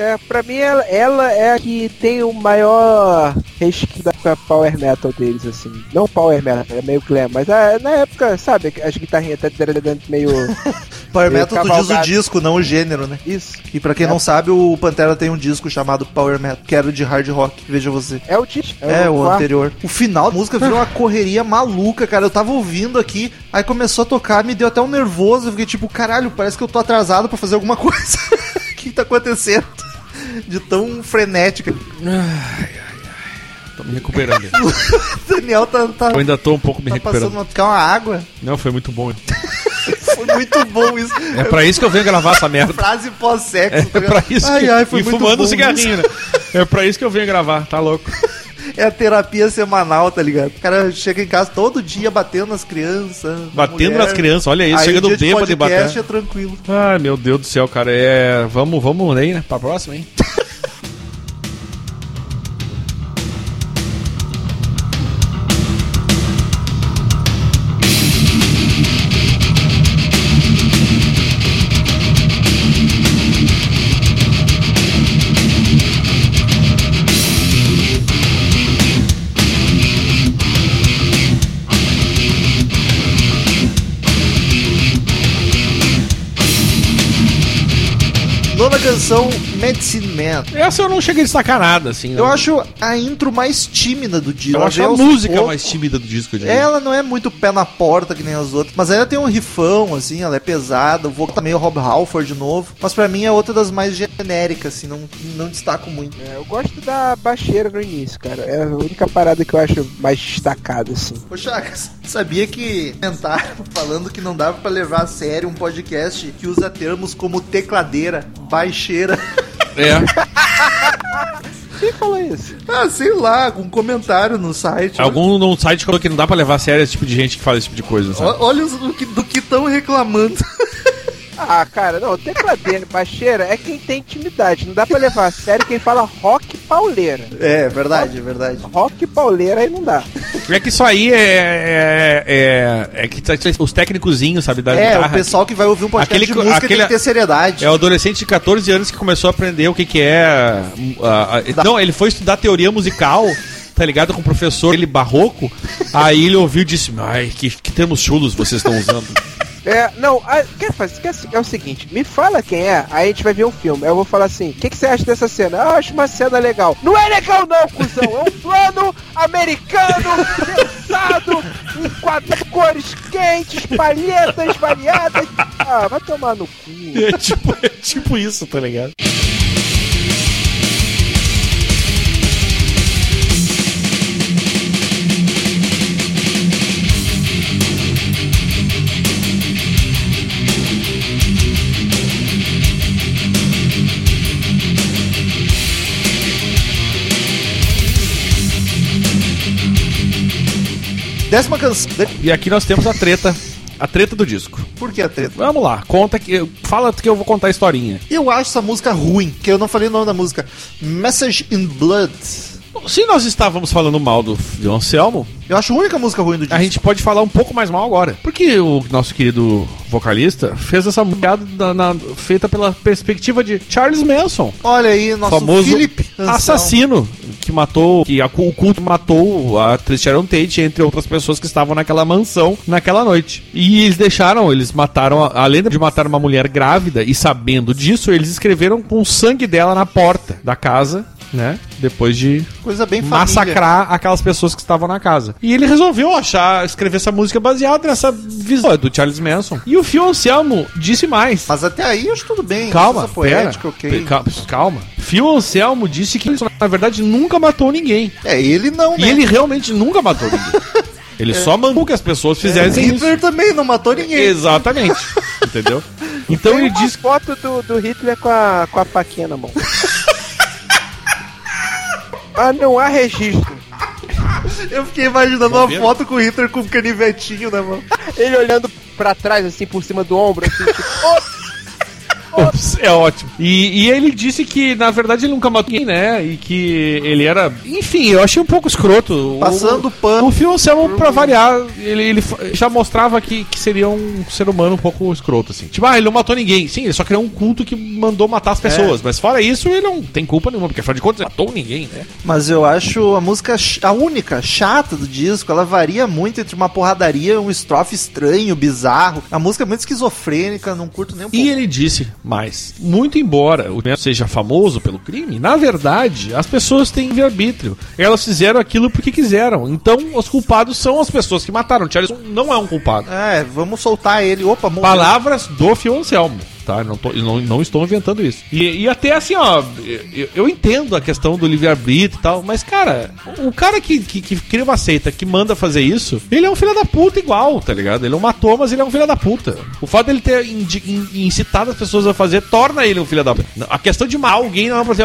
É, É, pra mim ela, ela é a que tem o maior resquício da época power metal deles, assim. Não power metal, é meio glam, mas ah, na época, sabe, as guitarrinhas até dando meio. Power Meio Metal tu diz o disco, não o gênero, né? Isso. E pra quem não sabe, o Pantera tem um disco chamado Power Metal, que era de hard rock, veja você. É o disco. É, o quarto. anterior. O final da música virou uma correria maluca, cara. Eu tava ouvindo aqui, aí começou a tocar, me deu até um nervoso. Eu fiquei tipo, caralho, parece que eu tô atrasado pra fazer alguma coisa. O que tá acontecendo? De tão frenética. Tô me recuperando. O Daniel tá, tá, Eu ainda tô um pouco me tá passando recuperando. uma, ficar uma água. Não, foi muito bom. Foi muito bom isso. É pra isso que eu venho gravar essa merda. Frase pós-sexo. É tá pra isso Ai, que... ai, foi e muito fumando bom um cigarrinho, né? É pra isso que eu venho gravar, tá louco. É a terapia semanal, tá ligado? O cara chega em casa todo dia batendo nas crianças. Batendo mulher. nas crianças, olha isso, Aí chega o do dia de podcast batendo. é tranquilo. Ai, meu Deus do céu, cara. É. Vamos, vamos aí, né? Pra próxima, hein? Canção, Medicine Man. Essa eu não cheguei a destacar nada, assim. Eu não. acho a intro mais tímida do disco. Eu acho a música poucos. mais tímida do disco, eu diria. Ela não é muito pé na porta que nem as outras, mas ela tem um rifão, assim, ela é pesada, o vocal tá meio Rob Halford de novo, mas pra mim é outra das mais genéricas, assim, não, não destaco muito. É, eu gosto da baixeira no início, cara. É a única parada que eu acho mais destacada, assim. Ô Chagas, sabia que comentaram falando que não dava pra levar a sério um podcast que usa termos como tecladeira, baixeira. É. Quem falou isso? Ah, sei lá, algum comentário no site. Algum num site falou que não dá pra levar a sério esse tipo de gente que fala esse tipo de coisa, sabe? Ó- Olha os- do que do que estão reclamando. Ah, cara, não, tecladeira, baixeira é quem tem intimidade. Não dá pra levar a sério quem fala rock pauleira. É, verdade, é verdade. Rock pauleira aí não dá. É que isso aí é. É, é, é que tá- os técnicozinhos, sabe, da É, o guitarra. pessoal que vai ouvir um podcast Aquele de música aquele- tem que ter seriedade. É o adolescente de 14 anos que começou a aprender o que, que é. a- a- não, ele foi estudar teoria musical. Tá ligado com o professor ele barroco? Aí ele ouviu e disse: Ai, que, que termos chulos vocês estão usando. É, não, ah, quer fazer? Quer, é o seguinte, me fala quem é, aí a gente vai ver um filme. Eu vou falar assim: o que, que você acha dessa cena? Ah, eu acho uma cena legal. Não é legal, não, cuzão. É um plano americano, pensado, em quatro cores quentes, palhetas variadas. Ah, vai tomar no cu. É tipo, é tipo isso, tá ligado? Décima canção. E aqui nós temos a treta. A treta do disco. Por que a treta? Vamos lá, conta que. Fala que eu vou contar a historinha. Eu acho essa música ruim, que eu não falei o nome da música. Message in Blood. Se nós estávamos falando mal do, do Anselmo, Eu acho a única música ruim do disco. a gente pode falar um pouco mais mal agora. Porque o nosso querido vocalista fez essa música na- na- feita pela perspectiva de Charles Manson. Olha aí, nosso famoso Philip Anselmo. assassino que matou, que a- o culto matou a atriz Sharon Tate, entre outras pessoas que estavam naquela mansão naquela noite. E eles deixaram, eles mataram, a- além de matar uma mulher grávida e sabendo disso, eles escreveram com o sangue dela na porta da casa, né? Depois de Coisa bem família. massacrar aquelas pessoas que estavam na casa. E ele resolveu achar, escrever essa música baseada nessa visão do Charles Manson. E o Phil Anselmo disse mais. Mas até aí eu acho tudo bem. Calma, poética, pera. ok. Calma, calma. Phil Anselmo disse que na verdade nunca matou ninguém. É, ele não, E né? ele realmente nunca matou ninguém. Ele só mandou que as pessoas fizessem isso. Hitler também não matou ninguém. Exatamente. Entendeu? Então Tem ele diz foto do, do Hitler com a, com a faquinha na mão. ah, não há registro. Eu fiquei imaginando uma foto com o Hitler com um canivetinho na mão. Ele olhando pra trás, assim, por cima do ombro, assim, tipo, "Ô, Ops, é ótimo. E, e ele disse que, na verdade, ele nunca matou ninguém, né? E que ele era. Enfim, eu achei um pouco escroto. Passando o, pano. O Phil Anselmo, pra variar, ele, ele já mostrava que, que seria um ser humano um pouco escroto, assim. Tipo, ah, ele não matou ninguém. Sim, ele só criou um culto que mandou matar as pessoas. Mas fora isso, ele não tem culpa nenhuma, porque afinal de contas, ele matou ninguém, né? Mas eu acho a música, a única, chata do disco. Ela varia muito entre uma porradaria, um estrofe estranho, bizarro. A música é muito esquizofrênica, não curto nem um pouco. E ele disse mais: muito embora o Neto seja famoso pelo crime, na verdade, as pessoas têm livre-arbítrio. Elas fizeram aquilo porque quiseram. Então, os culpados são as pessoas que mataram. Charles não é um culpado. É, vamos soltar ele. Opa, morreu. Palavras do Fio Anselmo. Tá? Não, tô, não, não estou inventando isso. E, e até assim, ó, eu, eu entendo a questão do livre-arbítrio e tal, mas, cara, o cara que, que, que cria uma seita, que manda fazer isso, ele é um filho da puta igual, tá ligado? Ele não matou, mas ele é um filho da puta. O fato dele ter incitado as pessoas a fazer torna ele um filho da puta. A questão de matar alguém não é pra ser.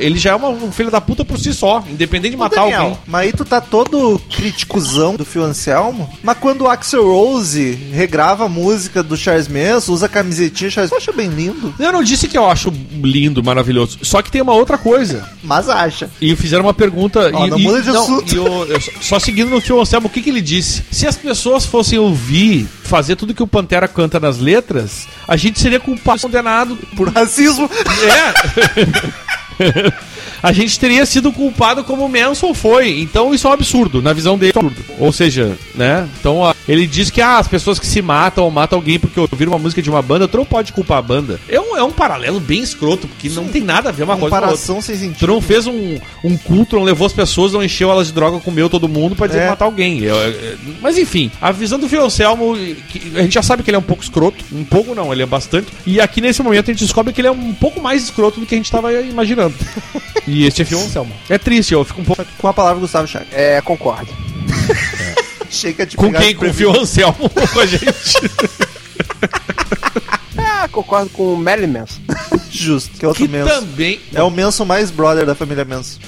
Ele já é uma- um filho da puta por si só, independente de matar Daniel, alguém. Mas aí tu tá todo criticuzão do Phil Anselmo. Mas quando o Axel Rose regrava a música do Charles Manson, usa a camisetinha, Charles eu acho bem lindo. Eu não disse que eu acho lindo, maravilhoso. Só que tem uma outra coisa. Mas acha. E fizeram uma pergunta. Ó, e, não e- muda de assunto. e o- eu só- só seguindo no Tio Anselmo, o que, que ele disse? Se as pessoas fossem ouvir, fazer tudo que o Pantera canta nas letras, a gente seria culpado, condenado. Por racismo. É! a gente teria sido culpado como o Manson foi. Então isso é um absurdo, na visão dele. é um absurdo. Ou seja, né? Então ó, ele diz que ah, as pessoas que se matam ou matam alguém porque ouviram uma música de uma banda, tu não pode culpar a banda. É um, é um paralelo bem escroto, porque não tem nada a ver uma coisa com a outra. Comparação sem Tu sentido. não fez um, um culto, não levou as pessoas, não encheu elas de droga, comeu todo mundo pra dizer É. que matar alguém. Eu- eu- mas enfim, a visão do Fiancelmo, que a gente já sabe que ele é um pouco escroto. Um pouco não, ele é bastante. E aqui nesse momento a gente descobre que ele é um pouco mais escroto do que a gente tava imaginando. e esse é Fiancelmo. É triste, eu fico um pouco. Com a palavra Gustavo Chagas. É, concordo. Chega de Com quem? de Com o prevenido. Fiancelmo com a gente. Ah, concordo com o Marilyn Manson. Justo, que é outro que Manson. também. É o Manson mais brother da família Manson.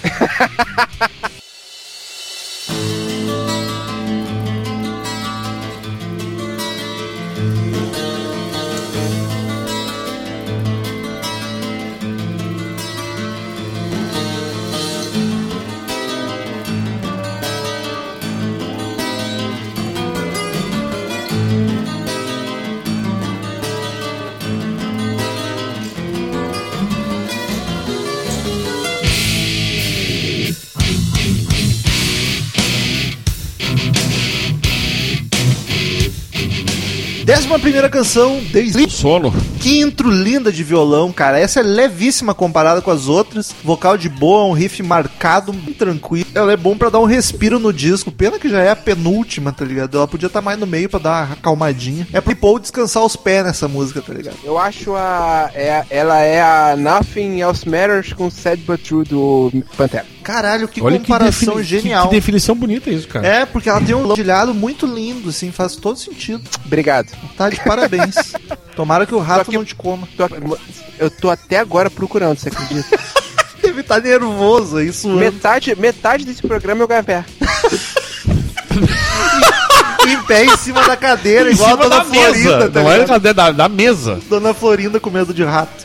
Décima primeira canção, The Sleep. Sono. Que intro linda de violão, cara. Essa é levíssima comparada com as outras. Vocal de boa, um riff marcado, bem tranquilo. Ela é bom pra dar um respiro no disco. Pena que já é a penúltima, tá ligado? Ela podia estar mais no meio pra dar uma acalmadinha. É pro Paul descansar os pés nessa música, tá ligado? Eu acho a, é, a- ela é a Nothing Else Matters com Sad But True do Pantera. Caralho, que Olha comparação defini- genial. Que, que definição bonita isso, cara. É, porque ela tem um dedilhado muito lindo, assim, faz todo sentido. Obrigado. Tá de parabéns. Tomara que o rato que- não te coma. Tô- eu tô até agora procurando, você acredita? Deve estar nervoso aí, suando. metade, metade desse programa eu gravei. em pé em cima da cadeira, igual a Dona da Florinda, mesa. tá não é da, da mesa. Dona Florinda com medo de rato.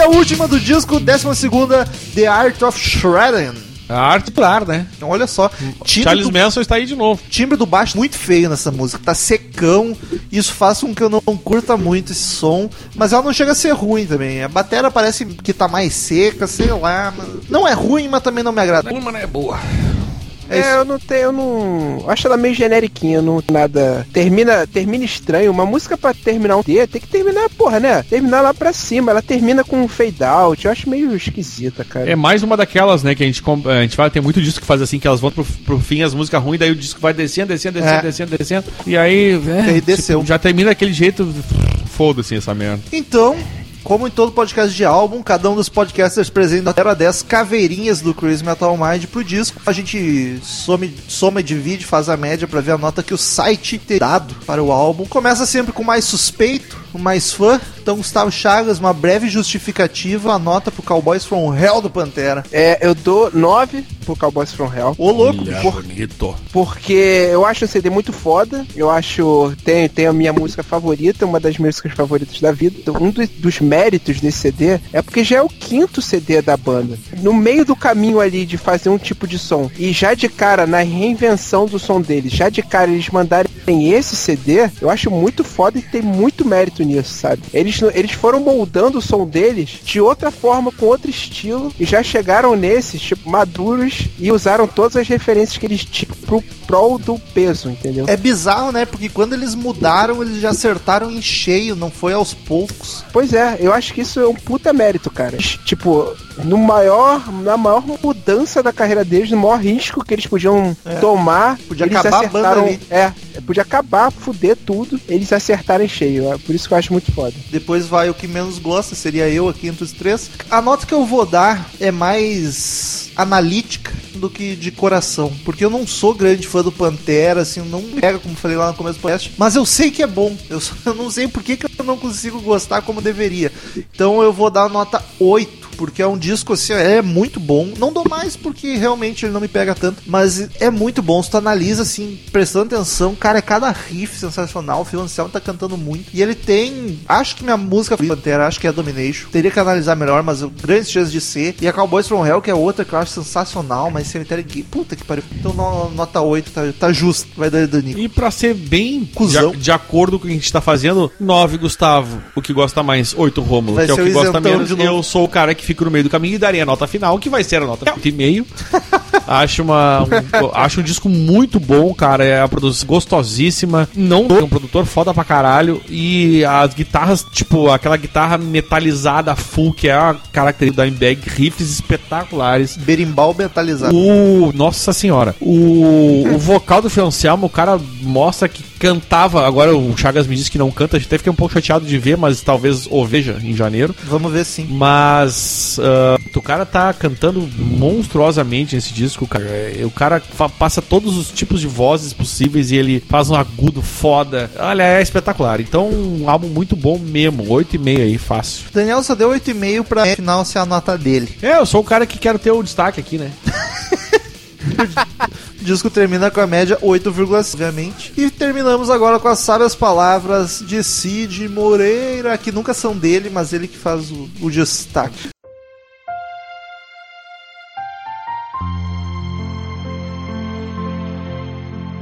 E a última do disco, décima segunda, The Art of Shredding. A arte claro, né? Então, olha só, timbre Charles do, Manson está aí de novo. timbre do baixo muito feio nessa música, tá secão, isso faz com que eu não curta muito esse som, mas ela não chega a ser ruim também. A bateria parece que tá mais seca, sei lá, mas não é ruim, mas também não me agrada. Uma não é boa. É É, eu não tenho, eu não. Acho ela meio generiquinha, não nada. Termina, termina estranho. Uma música pra terminar um D tem que terminar, porra, né? Terminar lá pra cima. Ela termina com um fade out. Eu acho meio esquisita, cara. É mais uma daquelas, né, que a gente, com- a gente fala, tem muito disco que faz assim, que elas vão pro, pro fim, as músicas ruins, daí o disco vai descendo, descendo, descendo, É. descendo, descendo. E aí, é, aí desceu. já termina daquele jeito, foda-se essa merda. Então, como em todo podcast de álbum, cada um dos podcasters apresenta 0 a 10 caveirinhas do Crazy Metal Mind pro disco. A gente soma e divide, faz a média pra ver a nota que o site tem dado para o álbum. Começa sempre com mais suspeito, mais fã. Então, Gustavo Chagas, uma breve justificativa, a nota pro Cowboys From Hell do Pantera. É, eu dou 9 pro Cowboys From Hell. Ô, louco, Olha, por- bonito. Porque eu acho o CD muito foda. Eu acho. Tem, tem a minha música favorita, uma das músicas favoritas da vida. Um dos, dos méritos desse CD é porque já é o quinto CD da banda. No meio do caminho ali de fazer um tipo de som e já de cara na reinvenção do som deles, já de cara eles mandarem esse CD, eu acho muito foda e tem muito mérito nisso, sabe? Eles, eles foram moldando o som deles de outra forma, com outro estilo, e já chegaram nesses, tipo, maduros e usaram todas as referências que eles tinham pro prol do peso, entendeu? É bizarro, né? Porque quando eles mudaram, eles já acertaram em cheio, não foi aos poucos. Pois é, eu acho que isso é um puta mérito, cara. Tipo, no maior, na maior mudança da carreira deles, no maior risco que eles podiam tomar, Podia eles acabar acertaram. É, podia acabar, fuder tudo, eles acertaram em cheio. É por isso que eu acho muito foda. Depois vai o que menos gosta, seria eu aqui entre os três. A nota que eu vou dar é mais analítica do que de coração. Porque eu não sou grande fã do Pantera, assim, não pega, como falei lá no começo do podcast. Mas eu sei que é bom. Eu, só- eu não sei por que, que eu não consigo gostar como deveria. Então eu vou dar nota 8. Porque é um disco assim, é muito bom. Não dou mais porque realmente ele não me pega tanto. Mas é muito bom. Se tu analisa assim, prestando atenção, cara, é cada riff sensacional. O Phil Anselmo tá cantando muito. E ele tem. Acho que minha música Pantera, acho que é Domination. Teria que analisar melhor, mas grandes chances de ser. E a Cowboys from Hell, que é outra que eu acho sensacional, mas Cemetery Gay. Puta que pariu. Então no- nota 8, tá, tá justo. Vai dar Danico. E pra ser bem Cusão. de, de acordo com o que a gente tá fazendo, 9 Gustavo, o que gosta mais, 8 Rômulo, que é o que gosta menos. Eu sou o cara que fica no meio do caminho e daria a nota final, que vai ser a nota 8,5. acho uma um, acho um disco muito bom, cara, é a produção gostosíssima. Não é um produtor foda pra caralho e as guitarras, tipo, aquela guitarra metalizada full que é a característica da Dimebag, riffs espetaculares. Berimbau metalizado. O. Nossa senhora. O, o vocal do Phil Anselmo, o cara mostra que cantava. Agora o Chagas me disse que não canta. Até fiquei um pouco chateado de ver, mas talvez o veja em janeiro. Vamos ver sim. Mas ah, o cara tá cantando monstruosamente nesse disco, cara. É, O cara passa todos os tipos de vozes possíveis e ele faz um agudo foda. Olha, é espetacular. Então, um álbum muito bom mesmo. 8,5 aí, fácil. Daniel só deu 8,5 pra final ser a nota dele. É, eu sou o cara que quero ter o destaque aqui, né? O disco termina com a média 8,5, obviamente. E terminamos agora com as sábias palavras de Cid Moreira, que nunca são dele, mas ele que faz o, o destaque.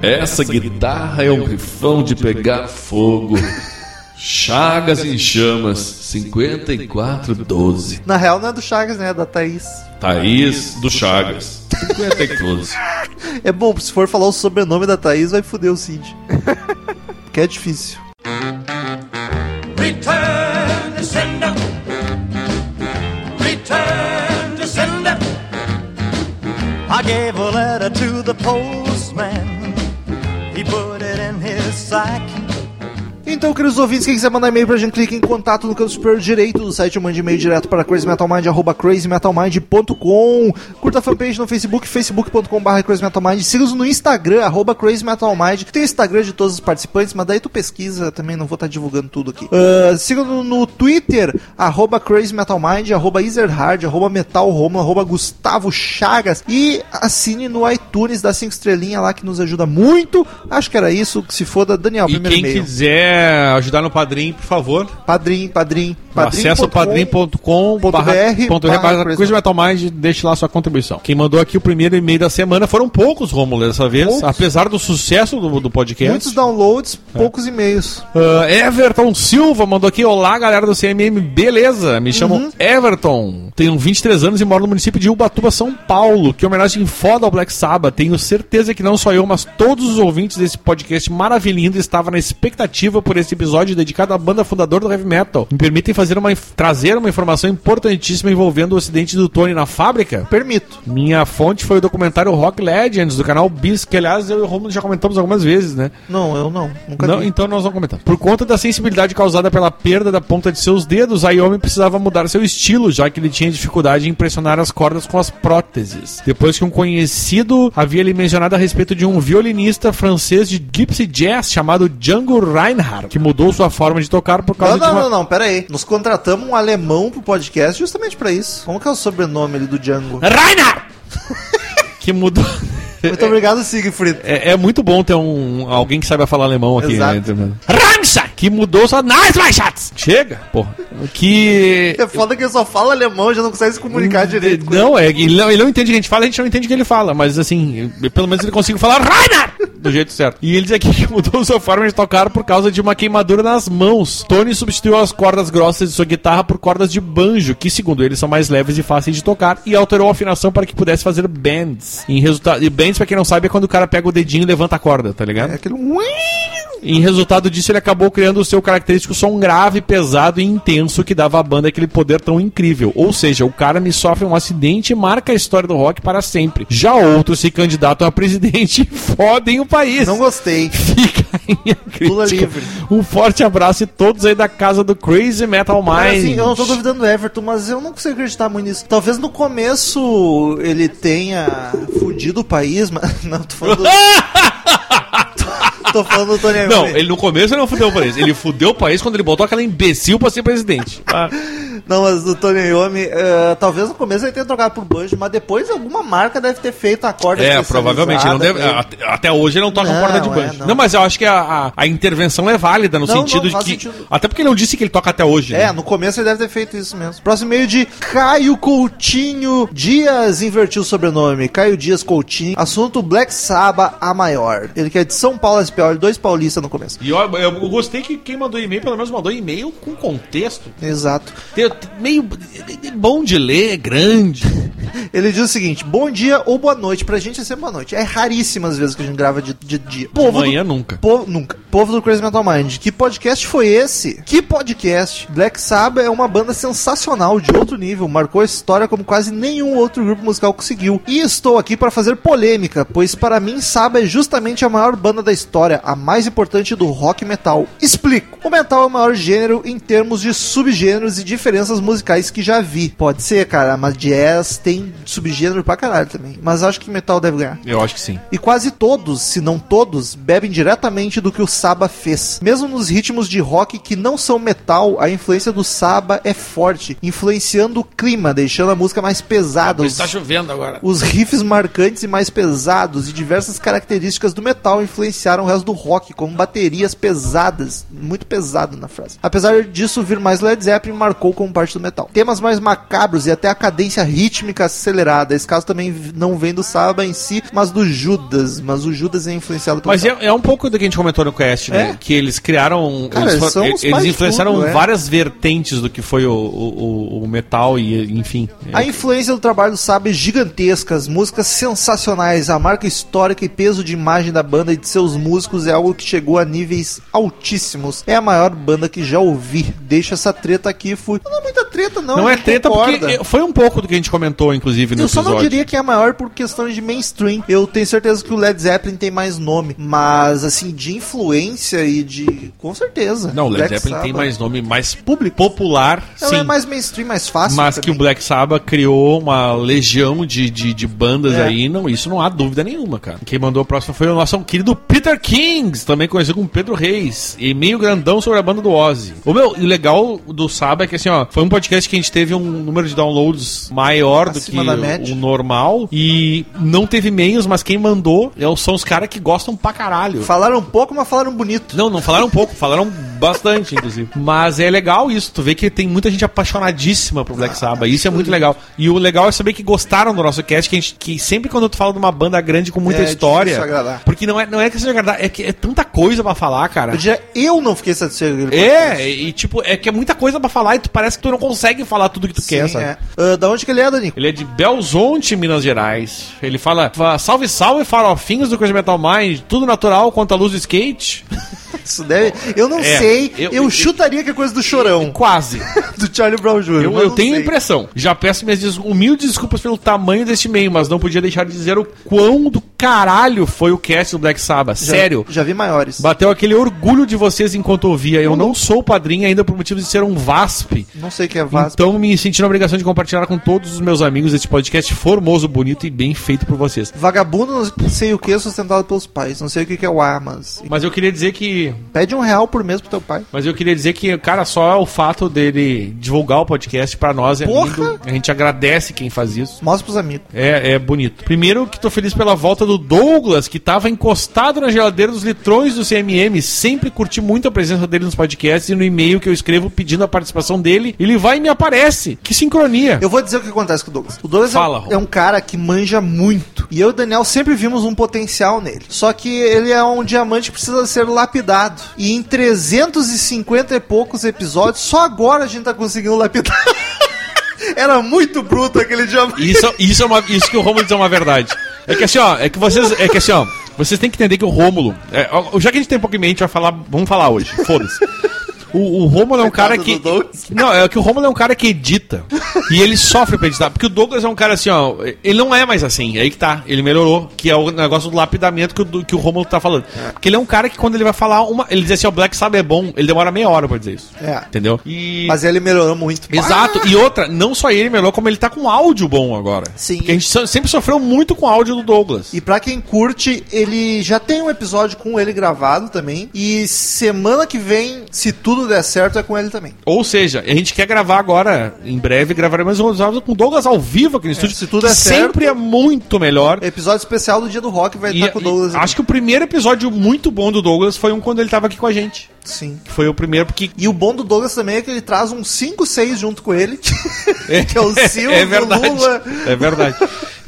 Essa guitarra é um rifão de pegar fogo. Chagas em chamas, 5412. Na real, não é do Chagas, né? É da Thaís. Thaís do Chagas, 5412. É bom, se for falar o sobrenome da Thaís, vai foder o Cid. que é difícil. Return to sender. Return to sender. I gave a letter to the postman. Put it in his sack. Então, queridos ouvintes, quem quiser mandar e-mail pra gente, clique em contato no canto superior direito do site, mande e-mail direto para crazymetalmind, arroba crazymetalmind.com. Curta a fanpage no Facebook, facebook.com.br crazymetalmind. Siga-nos no Instagram, arroba crazymetalmind. Tem o Instagram de todos os participantes, mas daí tu pesquisa também, não vou estar divulgando tudo aqui. Uh, Siga-nos no Twitter, arroba crazymetalmind, arroba ezerhard, arroba metalromo, arroba Gustavo Chagas. E assine no iTunes, dá 5 estrelinhas lá que nos ajuda muito. Acho que era isso, que se foda. Daniel, E primeiro quem e-mail. quiser ajudar no padrinho, por favor, Padrim, padrim, padrim. acessa o padrim.com ponto barra- BR, ponto barra barra Crazy Crazy Metal Mind, deixe lá sua contribuição. Quem mandou aqui o primeiro e-mail da semana foram poucos, Romulo, dessa vez, Poucos. apesar do sucesso do, do podcast. Muitos downloads, poucos e-mails. Ah, Everton Silva mandou aqui: Olá, galera do CMM, beleza? Me chamo Uhum. Everton, tenho 23 anos e moro no município de Ubatuba, São Paulo. Que homenagem foda ao Black Sabbath. Tenho certeza que não só eu, mas todos os ouvintes desse podcast maravilhoso estavam na expectativa por esse episódio dedicado à banda fundadora do heavy metal. Me permitem fazer uma, trazer uma informação importantíssima envolvendo o acidente do Tony na fábrica? Permito. Minha fonte foi o documentário Rock Legends, do canal Bis, que aliás eu e o Romulo já comentamos algumas vezes, né? Não, eu não. Nunca Não, vi. então nós vamos comentar. Por conta da sensibilidade causada pela perda da ponta de seus dedos, a Yomi precisava mudar seu estilo, já que ele tinha dificuldade em pressionar as cordas com as próteses. Depois que um conhecido havia lhe mencionado a respeito de um violinista francês de gypsy jazz chamado Django Reinhardt, que mudou sua forma de tocar por Não, causa de não, uma... não, não, pera aí. Nos contratamos um alemão pro podcast justamente pra isso. Como que é o sobrenome ali do Django? Reinhardt! que mudou... Muito obrigado, Siegfried. É, é muito bom ter um alguém que saiba falar alemão aqui. Exato. Né? Ramsa! Que mudou só My Shots! Chega, porra. Que. É foda que ele só fala alemão, já não consegue se comunicar direito. com Não, é, ele, não, ele não entende o que a gente fala, a gente não entende o que ele fala, mas assim, pelo menos ele consegue falar Rainer! Do jeito certo. E ele diz aqui que mudou sua forma de tocar por causa de uma queimadura nas mãos. Tony substituiu as cordas grossas de sua guitarra por cordas de banjo, que segundo ele são mais leves e fáceis de tocar, e alterou a afinação para que pudesse fazer bends. Em resultado, e bends, pra quem não sabe, é quando o cara pega o dedinho e levanta a corda, tá ligado? É aquele. Em resultado disso, ele acabou criando o seu característico som grave, pesado e intenso que dava à banda aquele poder tão incrível. Ou seja, o cara me sofre um acidente e marca a história do rock para sempre. Já outros se candidatam a presidente e fodem o país. Não gostei. Fica aí a crítica. Lula livre. Um forte abraço e todos aí da casa do Crazy Metal Mind. Assim, eu não tô duvidando do Everton, mas eu não consigo acreditar muito nisso. Talvez no começo ele tenha fudido o país, mas. Não, tô falando. Tô, tô falando do Tony Não, ele no começo ele não fudeu o país. Ele fudeu o país quando ele botou aquela imbecil pra ser presidente. Ah. Não, mas do Tony Iommi, eh, talvez no começo ele tenha trocado por banjo, mas depois alguma marca deve ter feito a corda É, provavelmente. Não deve, até, hoje ele não toca Não, corda de é, banjo. não. não. mas eu acho que a, a, a intervenção é válida no Não, sentido não, de que. sentido. Até porque ele não disse que ele toca até hoje. É, né? no começo ele deve ter feito isso mesmo. Próximo e-mail de Caio Coutinho Dias, invertiu o sobrenome. Caio Dias Coutinho. Assunto Black Sabbath, a maior. Ele que é de São Paulo, SPL, dois paulistas no começo. E ó, eu, eu gostei que quem mandou e-mail, pelo menos mandou e-mail com contexto. Exato. Tem- meio bom de ler, grande. Ele diz o seguinte: bom dia ou boa noite. Pra gente é sempre boa noite. É raríssimas vezes que a gente grava de, de dia. Povo Manhã do, nunca. Povo, nunca. Povo do Crazy Metal Mind. Que podcast foi esse? Que podcast? Black Sabbath é uma banda sensacional, de outro nível. Marcou a história como quase nenhum outro grupo musical conseguiu. E estou aqui para fazer polêmica, pois para mim Sabbath é justamente a maior banda da história, a mais importante do rock metal. Explico. O metal é o maior gênero em termos de subgêneros e diferenças musicais que já vi. Pode ser, cara, mas jazz tem subgênero pra caralho também. Mas acho que metal deve ganhar. Eu acho que sim. E quase todos, se não todos, bebem diretamente do que o Saba fez. Mesmo nos ritmos de rock que não são metal, a influência do Saba é forte, influenciando o clima, deixando a música mais pesada. Os, Está chovendo agora. os riffs marcantes e mais pesados e diversas características do metal influenciaram o resto do rock, como baterias pesadas, muito pesado na frase. Apesar disso, vir mais Led Zeppelin marcou como parte do metal. Temas mais macabros e até a cadência rítmica acelerada. Esse caso também não vem do Saba em si, mas do Judas. Mas o Judas é influenciado pelo Mas é, é um pouco do que a gente comentou no cast, né? É. Que eles criaram. Cara, eles, eles influenciaram tudo, é. várias vertentes do que foi o, o, o- metal e, enfim. A influência do trabalho do Saba é gigantesca, as músicas sensacionais, a marca histórica e peso de imagem da banda e de seus músicos é algo que chegou a níveis altíssimos. É a maior banda que já ouvi. Deixa essa treta aqui, fui. Não é muita treta, não. Não é treta concorda. porque foi um pouco do que a gente comentou, inclusive, no Eu só não diria que é maior por questão de mainstream. Eu tenho certeza que o Led Zeppelin tem mais nome. Mas, assim, de influência e de. Com certeza. Não, o Led Black Zeppelin tem Sabbath. mais nome mais público, popular, Ela sim. é mais mainstream, mais fácil. Mas que o também. Black Sabbath criou uma legião de, de, de bandas É. aí, não, isso não há dúvida nenhuma, cara. Quem mandou a próxima foi o nosso querido Peter Kings, também conhecido como Pedro Reis, e meio grandão sobre a banda do Ozzy. O meu, e o legal do Sabbath é que assim, ó, foi um podcast que a gente teve um número de downloads maior do que Acima da média. o normal e não teve e-mails, mas quem mandou é- são os caras que gostam pra caralho. Falaram pouco, mas falaram bonito. Não, não falaram pouco, falaram bastante, inclusive. Mas é legal isso, tu vê que tem muita gente apaixonadíssima pro Black Sabbath. Isso é muito legal. E o legal é saber que gostaram do nosso cast, que, a gente, que sempre quando tu fala de uma banda grande com muita É história. agradar. Porque não é, não é que seja agradar, é que é tanta coisa pra falar, cara. Eu diria, eu não fiquei satisfeito. É, e tipo, é que é muita coisa pra falar e tu parece que tu não consegue falar tudo que tu quer, Sim, sabe? é. Ah, da onde que ele é, Danico? Ele é de Belzonte, Minas Gerais. Ele fala: "Fa- salve, salve, farofinhos do Crazy Metal Mind, tudo natural quanto a luz do skate. Isso deve... Eu não É, sei, eu- eu, eu- chutaria que é coisa do Chorão, Quase. do Charlie Brown Jr. Eu, eu tenho a impressão. Já peço minhas des- humildes desculpas pelo tamanho deste e-mail, mas não podia deixar de dizer o quão do caralho foi o cast do Black Sabbath. Já- Sério. Já vi maiores. Bateu aquele orgulho de vocês enquanto ouvia. Eu não sou padrinho ainda por motivo de ser um VASP. Não sei o que é Vasco. Então me senti na obrigação de compartilhar com todos os meus amigos este podcast formoso, bonito e bem feito por vocês. Vagabundo, não sei o que, sustentado pelos pais. Não sei o que é o ar, mas... Mas eu queria dizer que. Pede um real por mês pro teu pai. Mas eu queria dizer que, cara, só o fato dele divulgar o podcast pra nós é Porra! lindo. A gente agradece quem faz isso. Mostra pros amigos. É, é bonito. Primeiro que tô feliz pela volta do Douglas, que tava encostado na geladeira dos litrões do CMM. Sempre curti muito a presença dele nos podcasts e no e-mail que eu escrevo pedindo a participação dele, ele vai e me aparece. Que sincronia. Eu vou dizer o que acontece com o Douglas. O Douglas é um- Fala, é, um, cara que manja muito. E eu e o Daniel sempre vimos um potencial nele. Só que ele é um diamante que precisa ser lapidado. E em 350 e poucos episódios, só agora a gente tá conseguindo lapidar. Era muito bruto aquele diamante. Isso, isso, é uma, isso que o Rômulo diz é uma verdade. É que assim, ó, é que vocês, é que assim, ó, vocês têm que entender que o Rômulo, é, já que a gente tem pouco em mente, vai falar, vamos falar hoje, foda-se. O, o Rômulo é um cara que. Não, é que o Rômulo é um cara que edita. E ele sofre pra editar. Porque o Douglas é um cara assim, ó. Ele não é mais assim. É aí que tá. Ele melhorou. Que é o negócio do lapidamento que o, que o Rômulo tá falando. Porque ele é um cara que quando ele vai falar uma. Ele diz assim, ó, Black Sabbath é bom. Ele demora meia hora pra dizer isso. É. Entendeu? E. Mas ele melhorou muito. Exato, e outra, não só ele melhorou, como ele tá com áudio bom agora. Sim. Porque a gente sempre sofreu muito com o áudio do Douglas. E pra quem curte, ele já tem um episódio com ele gravado também. E semana que vem, se tudo der certo, é com ele também. Ou seja, a gente quer gravar agora, em breve, gravaremos um episódio com o Douglas ao vivo aqui no estúdio. se tudo é sempre é muito melhor. Episódio especial do Dia do Rock vai E, estar com o Douglas. acho que o primeiro episódio muito bom do Douglas foi um quando ele tava aqui com a gente. Sim. Que foi o primeiro, porque. E o bom do Douglas também é que ele traz uns 5, 6 junto com ele. que é o Silvio, é verdade. o Lula. É verdade.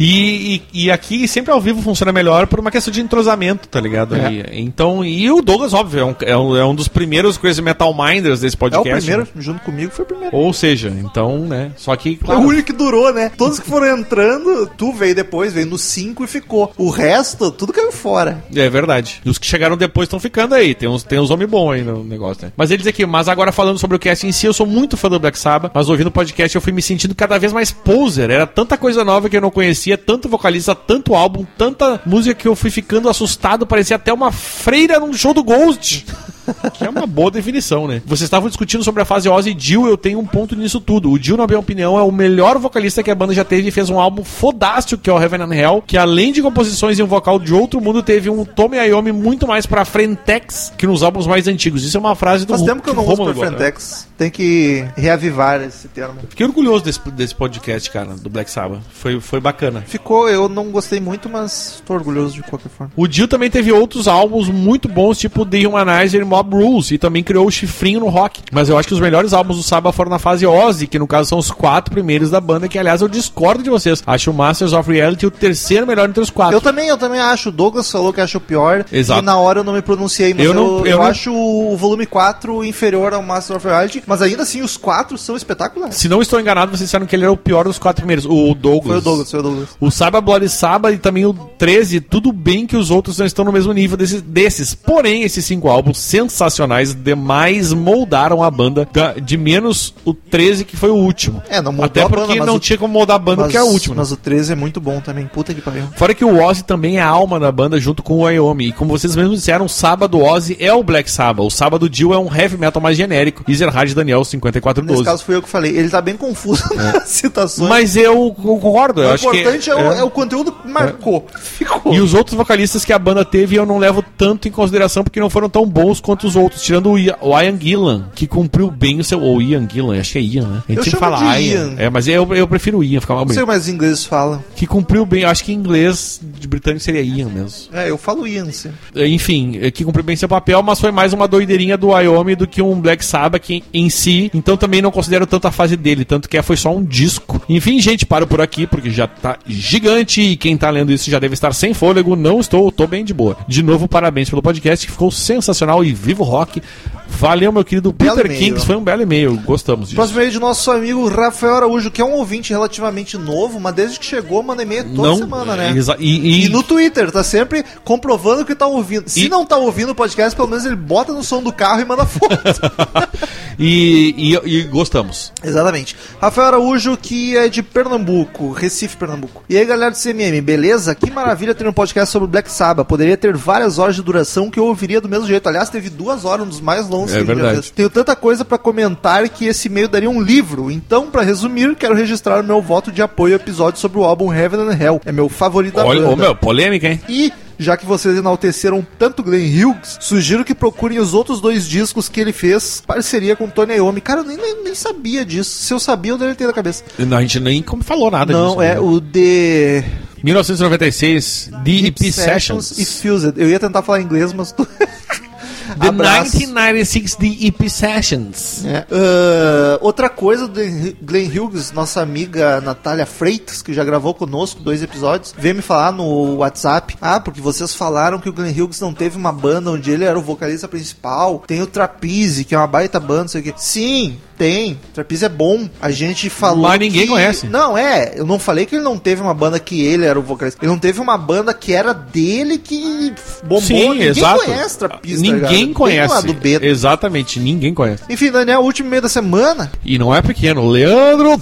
E, e, e aqui sempre ao vivo funciona melhor por uma questão de entrosamento, tá ligado? É. E- então, e o Douglas, óbvio, é um, é um, é um dos primeiros Crazy Metal Minders desse É o podcast. primeiro, né? junto comigo, foi o primeiro. Ou seja, então, né? Só que, claro, o único que durou, né? Todos que foram entrando, tu veio depois, veio no 5 e ficou. O resto, tudo caiu fora. É verdade. E os que chegaram depois estão ficando aí. Tem uns, tem uns homens bons aí no negócio, né? Mas ele diz aqui, mas agora falando sobre o cast em si, eu sou muito fã do Black Sabbath, mas ouvindo o podcast eu fui me sentindo cada vez mais poser. Era tanta coisa nova que eu não conhecia, tanto vocalista, tanto álbum, tanta música que eu fui ficando assustado, parecia até uma freira num show do Ghost. Que é uma boa definição, né? Vocês estavam discutindo sobre a fase Ozzy e Jill, eu tenho um ponto nisso tudo. O Jill, na minha opinião, é o melhor vocalista que a banda já teve e fez um álbum fodástico, que é o Heaven and Hell, que além de composições e um vocal de outro mundo, teve um Tommy Iommi muito mais pra frentex que nos álbuns mais antigos. Isso é uma frase do Faz tempo que eu não uso pra gosta. Frentex. Tem que reavivar esse termo. Fiquei orgulhoso desse, desse podcast, cara, do Black Sabbath. Foi, foi bacana. Ficou, eu não gostei muito, mas tô orgulhoso de qualquer forma. O Dio também teve outros álbuns muito bons, tipo The Humanizer e Mob Rules, e também criou o chifrinho no rock. Mas eu acho que os melhores álbuns do Saba foram na fase Ozzy, que no caso são os quatro primeiros da banda, que aliás eu discordo de vocês. Acho o Masters of Reality o terceiro melhor entre os quatro. Eu também, eu também acho. O Douglas falou que acha o pior. Exato. E na hora eu não me pronunciei, mas Eu eu, não- eu, eu não- acho o volume 4 inferior ao Master of Reality. Mas ainda assim, os quatro são espetaculares. Se não estou enganado, vocês disseram que ele era o pior dos quatro primeiros. O Douglas. Foi o Douglas, foi o Douglas. O Saba Bloody Saba e também o 13, tudo bem que os outros não estão no mesmo nível desses. desses. Porém, esses cinco álbuns sensacionais demais moldaram a banda. da- De menos o 13, que foi o último. É, não Até a porque banda, não o- tinha como moldar a banda, mas, que é o último. Mas o 13 é muito bom também. Puta que pariu. Fora que o Ozzy também é a alma da banda junto com o Wyoming. E como vocês mesmos disseram, o sábado Ozzy é o Black Sabbath. O sábado Jill é um heavy metal mais genérico. Ezerhard Daniel Nesse 5412. caso fui eu que falei. Ele tá bem confuso nas citações. Mas eu concordo. Eu acho que importante é, o, é o conteúdo que marcou. Ficou. E os outros vocalistas que a banda teve eu não levo tanto em consideração porque não foram tão bons quanto os outros, tirando o, Ia- o Ian Gillan, que cumpriu bem o seu. Ou Ian Gillan, acho que é Ian, né? A gente Eu sempre chamo fala de Ian. Ian. É, mas eu, eu prefiro Ian, fica mais Não sei mais os ingleses falam. Que cumpriu bem, acho que em inglês de britânico seria Ian mesmo. É, eu falo Ian sempre. Enfim, é, que cumpriu bem seu papel, mas foi mais uma doideirinha do Wyoming do que um Black Sabbath que, em si. Então também não considero tanto a fase dele, tanto que foi só um disco. Enfim, gente, paro por aqui porque já tá gigante e quem tá lendo isso já deve estar sem fôlego. Não estou, tô bem de boa. De novo, parabéns pelo podcast que ficou sensacional e vivo rock. Valeu, meu querido Belo Peter e-mail. Kings, foi um belo e-mail, gostamos disso. Próximo e-mail de nosso amigo Rafael Araújo, que é um ouvinte relativamente novo, mas desde que chegou manda e-mail toda Não, semana, né? exa- e- E, e- no Twitter, tá sempre comprovando que tá ouvindo. Se E- não tá ouvindo o podcast, pelo menos ele bota no som do carro e manda foto. E, e- e gostamos. Exatamente. Rafael Araújo, que é de Pernambuco, Recife, Pernambuco. E aí, galera do CMM, beleza? Que maravilha ter um podcast sobre Black Sabbath. Poderia ter várias horas de duração que eu ouviria do mesmo jeito. Aliás, teve duas horas, um dos mais longos É que verdade. fez. Tenho tanta coisa pra comentar que esse e-mail daria um livro. Então, pra resumir, quero registrar o meu voto de apoio ao episódio sobre o álbum Heaven and Hell. É meu favorito da Olha, banda. ô, meu, polêmica, hein? E, já que vocês enalteceram tanto Glenn Hughes, sugiro que procurem os outros dois discos que ele fez parceria com Tony Iommi. Cara, eu nem, nem, nem sabia disso. Se eu sabia, eu deveria ter na cabeça. Não, a gente nem como falou nada Não, disso. é né? o The 1996, DEP Sessions. e Fused. Eu ia tentar falar inglês, mas. The Abraço. 1996 DEP Sessions. É. Ah, outra coisa do Glenn Hughes, nossa amiga Natália Freitas, que já gravou conosco dois episódios, veio me falar no WhatsApp. Ah, porque vocês falaram que o Glenn Hughes não teve uma banda onde ele era o vocalista principal. Tem o Trapeze, que é uma baita banda, não sei o quê. Sim, tem. Trapeze é bom. A gente falou. Mas ninguém que- conhece. Não, é. Eu não falei que ele não teve uma banda que ele era o vocalista. Ele não teve uma banda que era dele que bombou. Sim, ninguém exato. conhece Trapeze. tá Ninguém? Bem conhece. lá do Beta. Exatamente, ninguém conhece. Enfim, Daniel, último e-mail da semana. E não é pequeno. Leandro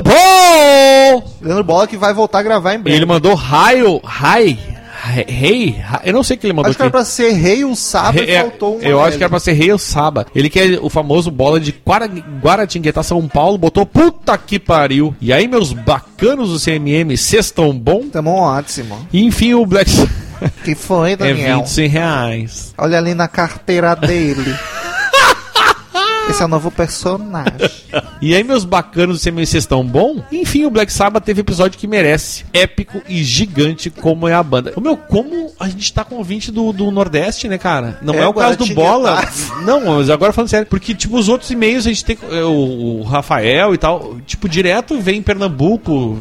Topol! Leandro Bola que vai voltar a gravar em breve. Ele mandou raio, rai, rei, eu não sei o que ele mandou Acho que era aqui. pra ser rei o sábado e É, faltou um. eu acho que era pra ser Rei ou Saba. Ele quer o famoso bola de Guara- Guaratinguetá, São Paulo, botou puta que pariu. E aí, meus bacanos do CMM, cês tão bom? Tamo ótimo. E enfim, o Black Que foi, é Daniel? 26 reais. Olha ali na carteira dele. Esse é o novo personagem. E aí, meus bacanos do CMM, cês tão bom? Enfim, o Black Sabbath teve episódio que merece. Épico e gigante como é a banda. Ô, meu, como a gente tá com ouvinte do, do Nordeste, né, cara? Não é, É, o caso do. Bola. Não, mas agora falando sério. Porque, tipo, os outros e-mails a gente tem é, o, o Rafael e tal. Tipo, direto vem em Pernambuco,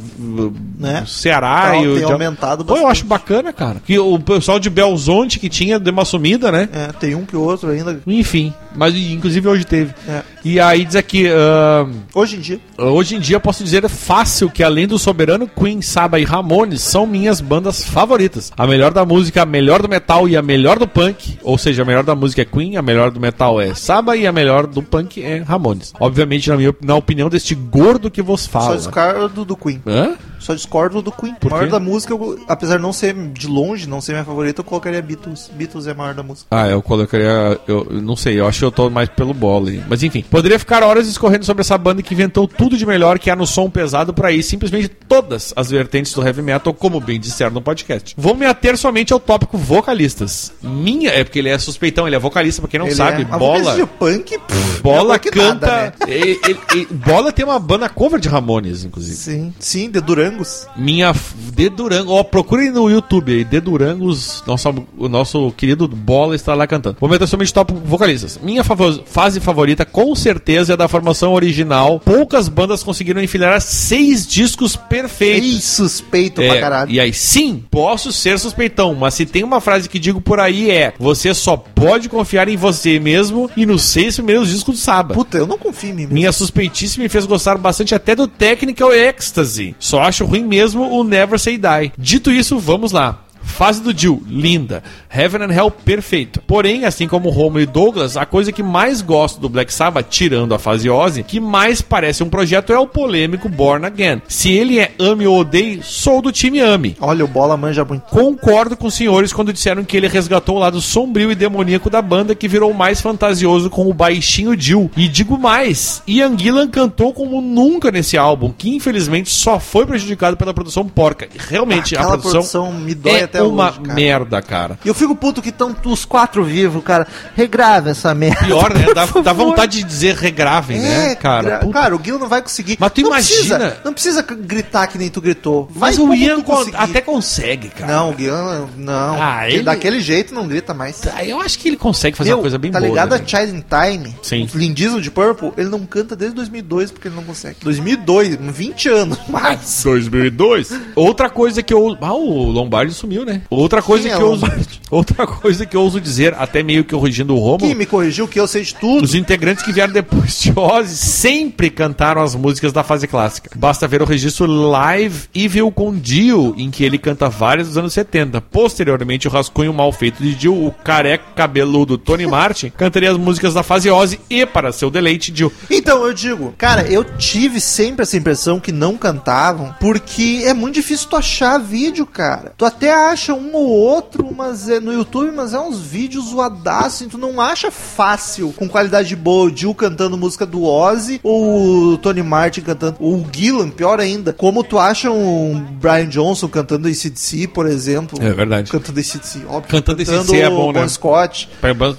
Né? Ceará Tá, e o. tem aumentado Pô, eu acho bacana, cara. Que o pessoal de Belzonte que tinha deu uma sumida, né? É, tem um que outro ainda. Enfim, mas inclusive hoje teve. É. E aí diz aqui, ahn, Hoje em dia. hoje em dia posso dizer fácil que além do Soberano, Queen, Saba e Ramones são minhas bandas favoritas. A melhor da música, a melhor do metal e a melhor do punk. Ou seja, a melhor da música é Queen, a melhor do metal é Saba e a melhor do punk é Ramones. Obviamente, na minha na opinião deste gordo que vos Só fala. discordo do Queen. Hã? Só discordo do Queen. Por maior quê? da música, eu- apesar de não ser de longe, não ser minha favorita, eu colocaria Beatles. Beatles é a maior da música. Ah, eu colocaria. Eu eu não sei, eu acho que eu tô mais pelo bola aí. Mas enfim, poderia ficar horas discorrendo sobre essa banda que inventou tudo de melhor que há no som pesado por aí, simplesmente todas as vertentes do heavy metal, como bem disseram no podcast. Vou me ater somente ao tópico vocalistas. Minha, é porque ele é suspeitão, ele é vocalista, pra quem não Ele sabe, é... bola. de punk, pff, Bola que canta. nada, né? ele- ele- ele- bola tem uma banda cover de Ramones, inclusive. Sim, sim, de Durangos. Minha De Durango, ó, procurem no YouTube aí, De Durangos, nosso, o nosso querido Bola está lá cantando. Vou meter somente top vocalistas. Minha favo- fase favorita, com certeza, é da formação original. Poucas bandas conseguiram enfileirar seis discos perfeitos. Ei, suspeito É, pra caralho. e aí, sim, posso ser suspeitão, mas se tem uma frase que digo por aí é: você só pode confiar em você mesmo e nos seis primeiros discos do Saba. Puta, eu não confio em mim mesmo. Minha suspeitíssima me fez gostar bastante até do Technical Ecstasy. Só acho ruim mesmo o Never Say Die. Dito isso, vamos lá. Fase do Jill, linda. Heaven and Hell, perfeito. Porém, assim como Romo e Douglas, a coisa que mais gosto do Black Sabbath, tirando a fase Ozzy, que mais parece um projeto é o polêmico Born Again. Se ele é ame ou odeie, sou do time ame. Olha, o Bola manja muito. Concordo com os senhores quando disseram que ele resgatou o lado sombrio e demoníaco da banda, que virou mais fantasioso com o baixinho Jill. E digo mais, Ian Gillan cantou como nunca nesse álbum, que infelizmente só foi prejudicado pela produção porca. E Realmente, Aquela a produção, produção me dói é até uma hoje, cara. merda, cara. E eu fico puto que estão os quatro vivos, cara. Regrava essa merda. Pior, né? Dá, dá vontade de dizer regravem, né, cara? Puta. Cara, o Guilherme não vai conseguir. Mas tu não imagina- Precisa, não precisa gritar que nem tu gritou. Vai Mas o Ian até consegue, cara. Não, o Guilherme não. Ah, Ele ele- Daquele jeito não grita mais. Ah, Eu acho que ele consegue fazer Meu, uma coisa bem tá boa. ligado né? a Child in Time? Sim. Lindismo de Purple, ele não canta desde 2002 porque ele não consegue. 2002, 20 anos mais. 2002. Outra coisa que eu. Ah, o Lombardi sumiu. Né? Outra coisa Quem é que eu Elon uso, Musk? outra coisa que eu ouso dizer, até meio que corrigindo o Romo, Quem me corrigiu que eu sei de tudo? os integrantes que vieram depois de Ozzy sempre cantaram as músicas da fase clássica. Basta ver o registro Live Evil com Dio, em que ele canta várias dos anos 70. Posteriormente, o rascunho mal feito de Dio, o careca cabeludo Tony Martin, cantaria as músicas da fase Ozzy e, para seu deleite, Dio. Então, eu digo, cara, eu tive sempre essa impressão que não cantavam, porque é muito difícil tu achar vídeo, cara. Tu até acha um ou outro mas é, no YouTube, mas é uns vídeos zoadaços, tu não acha fácil, com qualidade boa, o Jill cantando música do Ozzy, ou o Tony Martin cantando, ou o Gillan, pior ainda, como tu acha um Brian Johnson cantando ACDC, por exemplo. É verdade. Cantando ACDC, óbvio. Cantando AC/DC é bom, né? Bon Scott.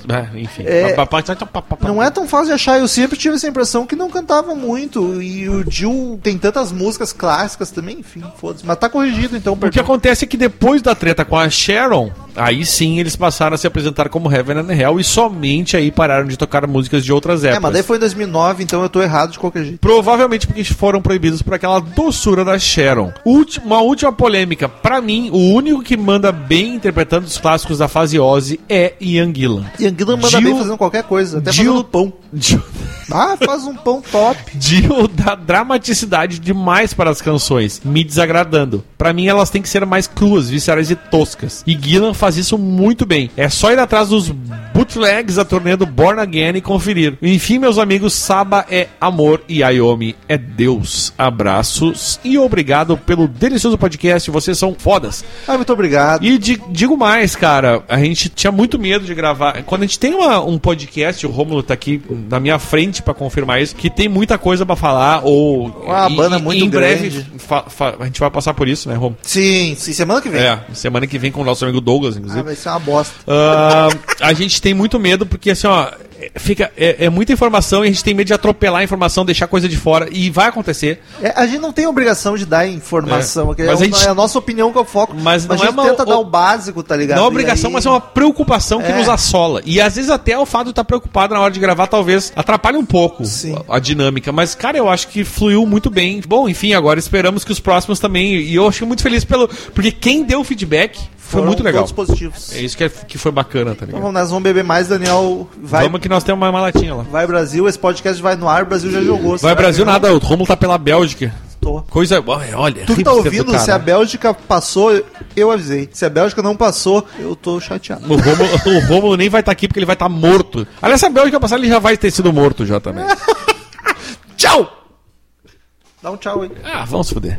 Ah, Enfim. É, Não é tão fácil de achar, eu sempre tive essa impressão que não cantava muito. E o Jill tem tantas músicas clássicas também, enfim, foda-se. Mas tá corrigido então, O que acontece é que depois da treta com a Sharon, aí sim eles passaram a se apresentar como Heaven and Hell e somente aí pararam de tocar músicas de outras épocas. É, mas daí foi em 2009, então eu tô errado de qualquer jeito. Provavelmente porque foram proibidos por aquela doçura da Sharon. Uma última polêmica. Pra mim, o único que manda bem interpretando os clássicos da fase Ozzy é Ian Gillan. E Anguila manda Jill- bem fazendo qualquer coisa, até Jill- fazendo pão. Ah, faz um pão top. Dio dá dramaticidade demais para as canções, me desagradando. Pra mim, elas têm que ser mais cruas, viscerais e toscas. E Gillan faz isso muito bem. É só ir atrás dos bootlegs da turnê do Born Again e conferir. Enfim, meus amigos, Saba é amor e Ayomi é Deus. Abraços e obrigado pelo delicioso podcast. Vocês são fodas. Ah, muito obrigado. E di- digo mais, cara, a gente tinha muito medo de gravar. Quando a gente tem uma- um podcast, o Romulo tá aqui na minha frente pra confirmar isso, que tem muita coisa pra falar, ou. Uma banda muito em breve grande. fa- fa- a gente vai passar por isso, né, Romulo? Sim, sim, semana que vem. É, semana que vem com o nosso amigo Douglas, Ah, inclusive. vai ser uma bosta. Ah, a gente tem muito medo porque assim, ó, é- fica é, é muita informação e a gente tem medo de atropelar a informação, deixar coisa de fora e vai acontecer. É, a gente não tem obrigação de dar informação, É, que é, mas a gente- é a nossa opinião que eu foco. Mas não a gente é uma- tenta dar o- o básico, tá ligado? Não é obrigação, aí- mas é uma preocupação que É. nos assola. E às vezes até o fato de estar preocupado na hora de gravar talvez atrapalhe um pouco a, a dinâmica. Mas, cara, eu acho que fluiu muito bem. Bom, enfim, agora esperamos que os próximos também. E eu acho muito feliz pelo. Porque quem deu feedback foi foram muito legal. todos positivos. É isso que, é- que foi bacana, tá Então ligado? vamos, nós vamos beber mais, Daniel. Vai, Vamos que nós temos uma malatinha lá. vai Brasil, esse podcast vai no ar, o Brasil já jogou. Vai Brasil que não? nada, o Romulo tá pela Bélgica. Tô. Coisa. Olha, olha. Tu que tá ouvindo, se a Bélgica passou, eu avisei. Se a Bélgica não passou, eu tô chateado. O Rômulo, o Rômulo nem vai estar aqui porque ele vai estar morto. Aliás, se a Bélgica passar, ele já vai ter sido morto já também. Tchau! Dá um tchau aí. Ah, vamos se fuder.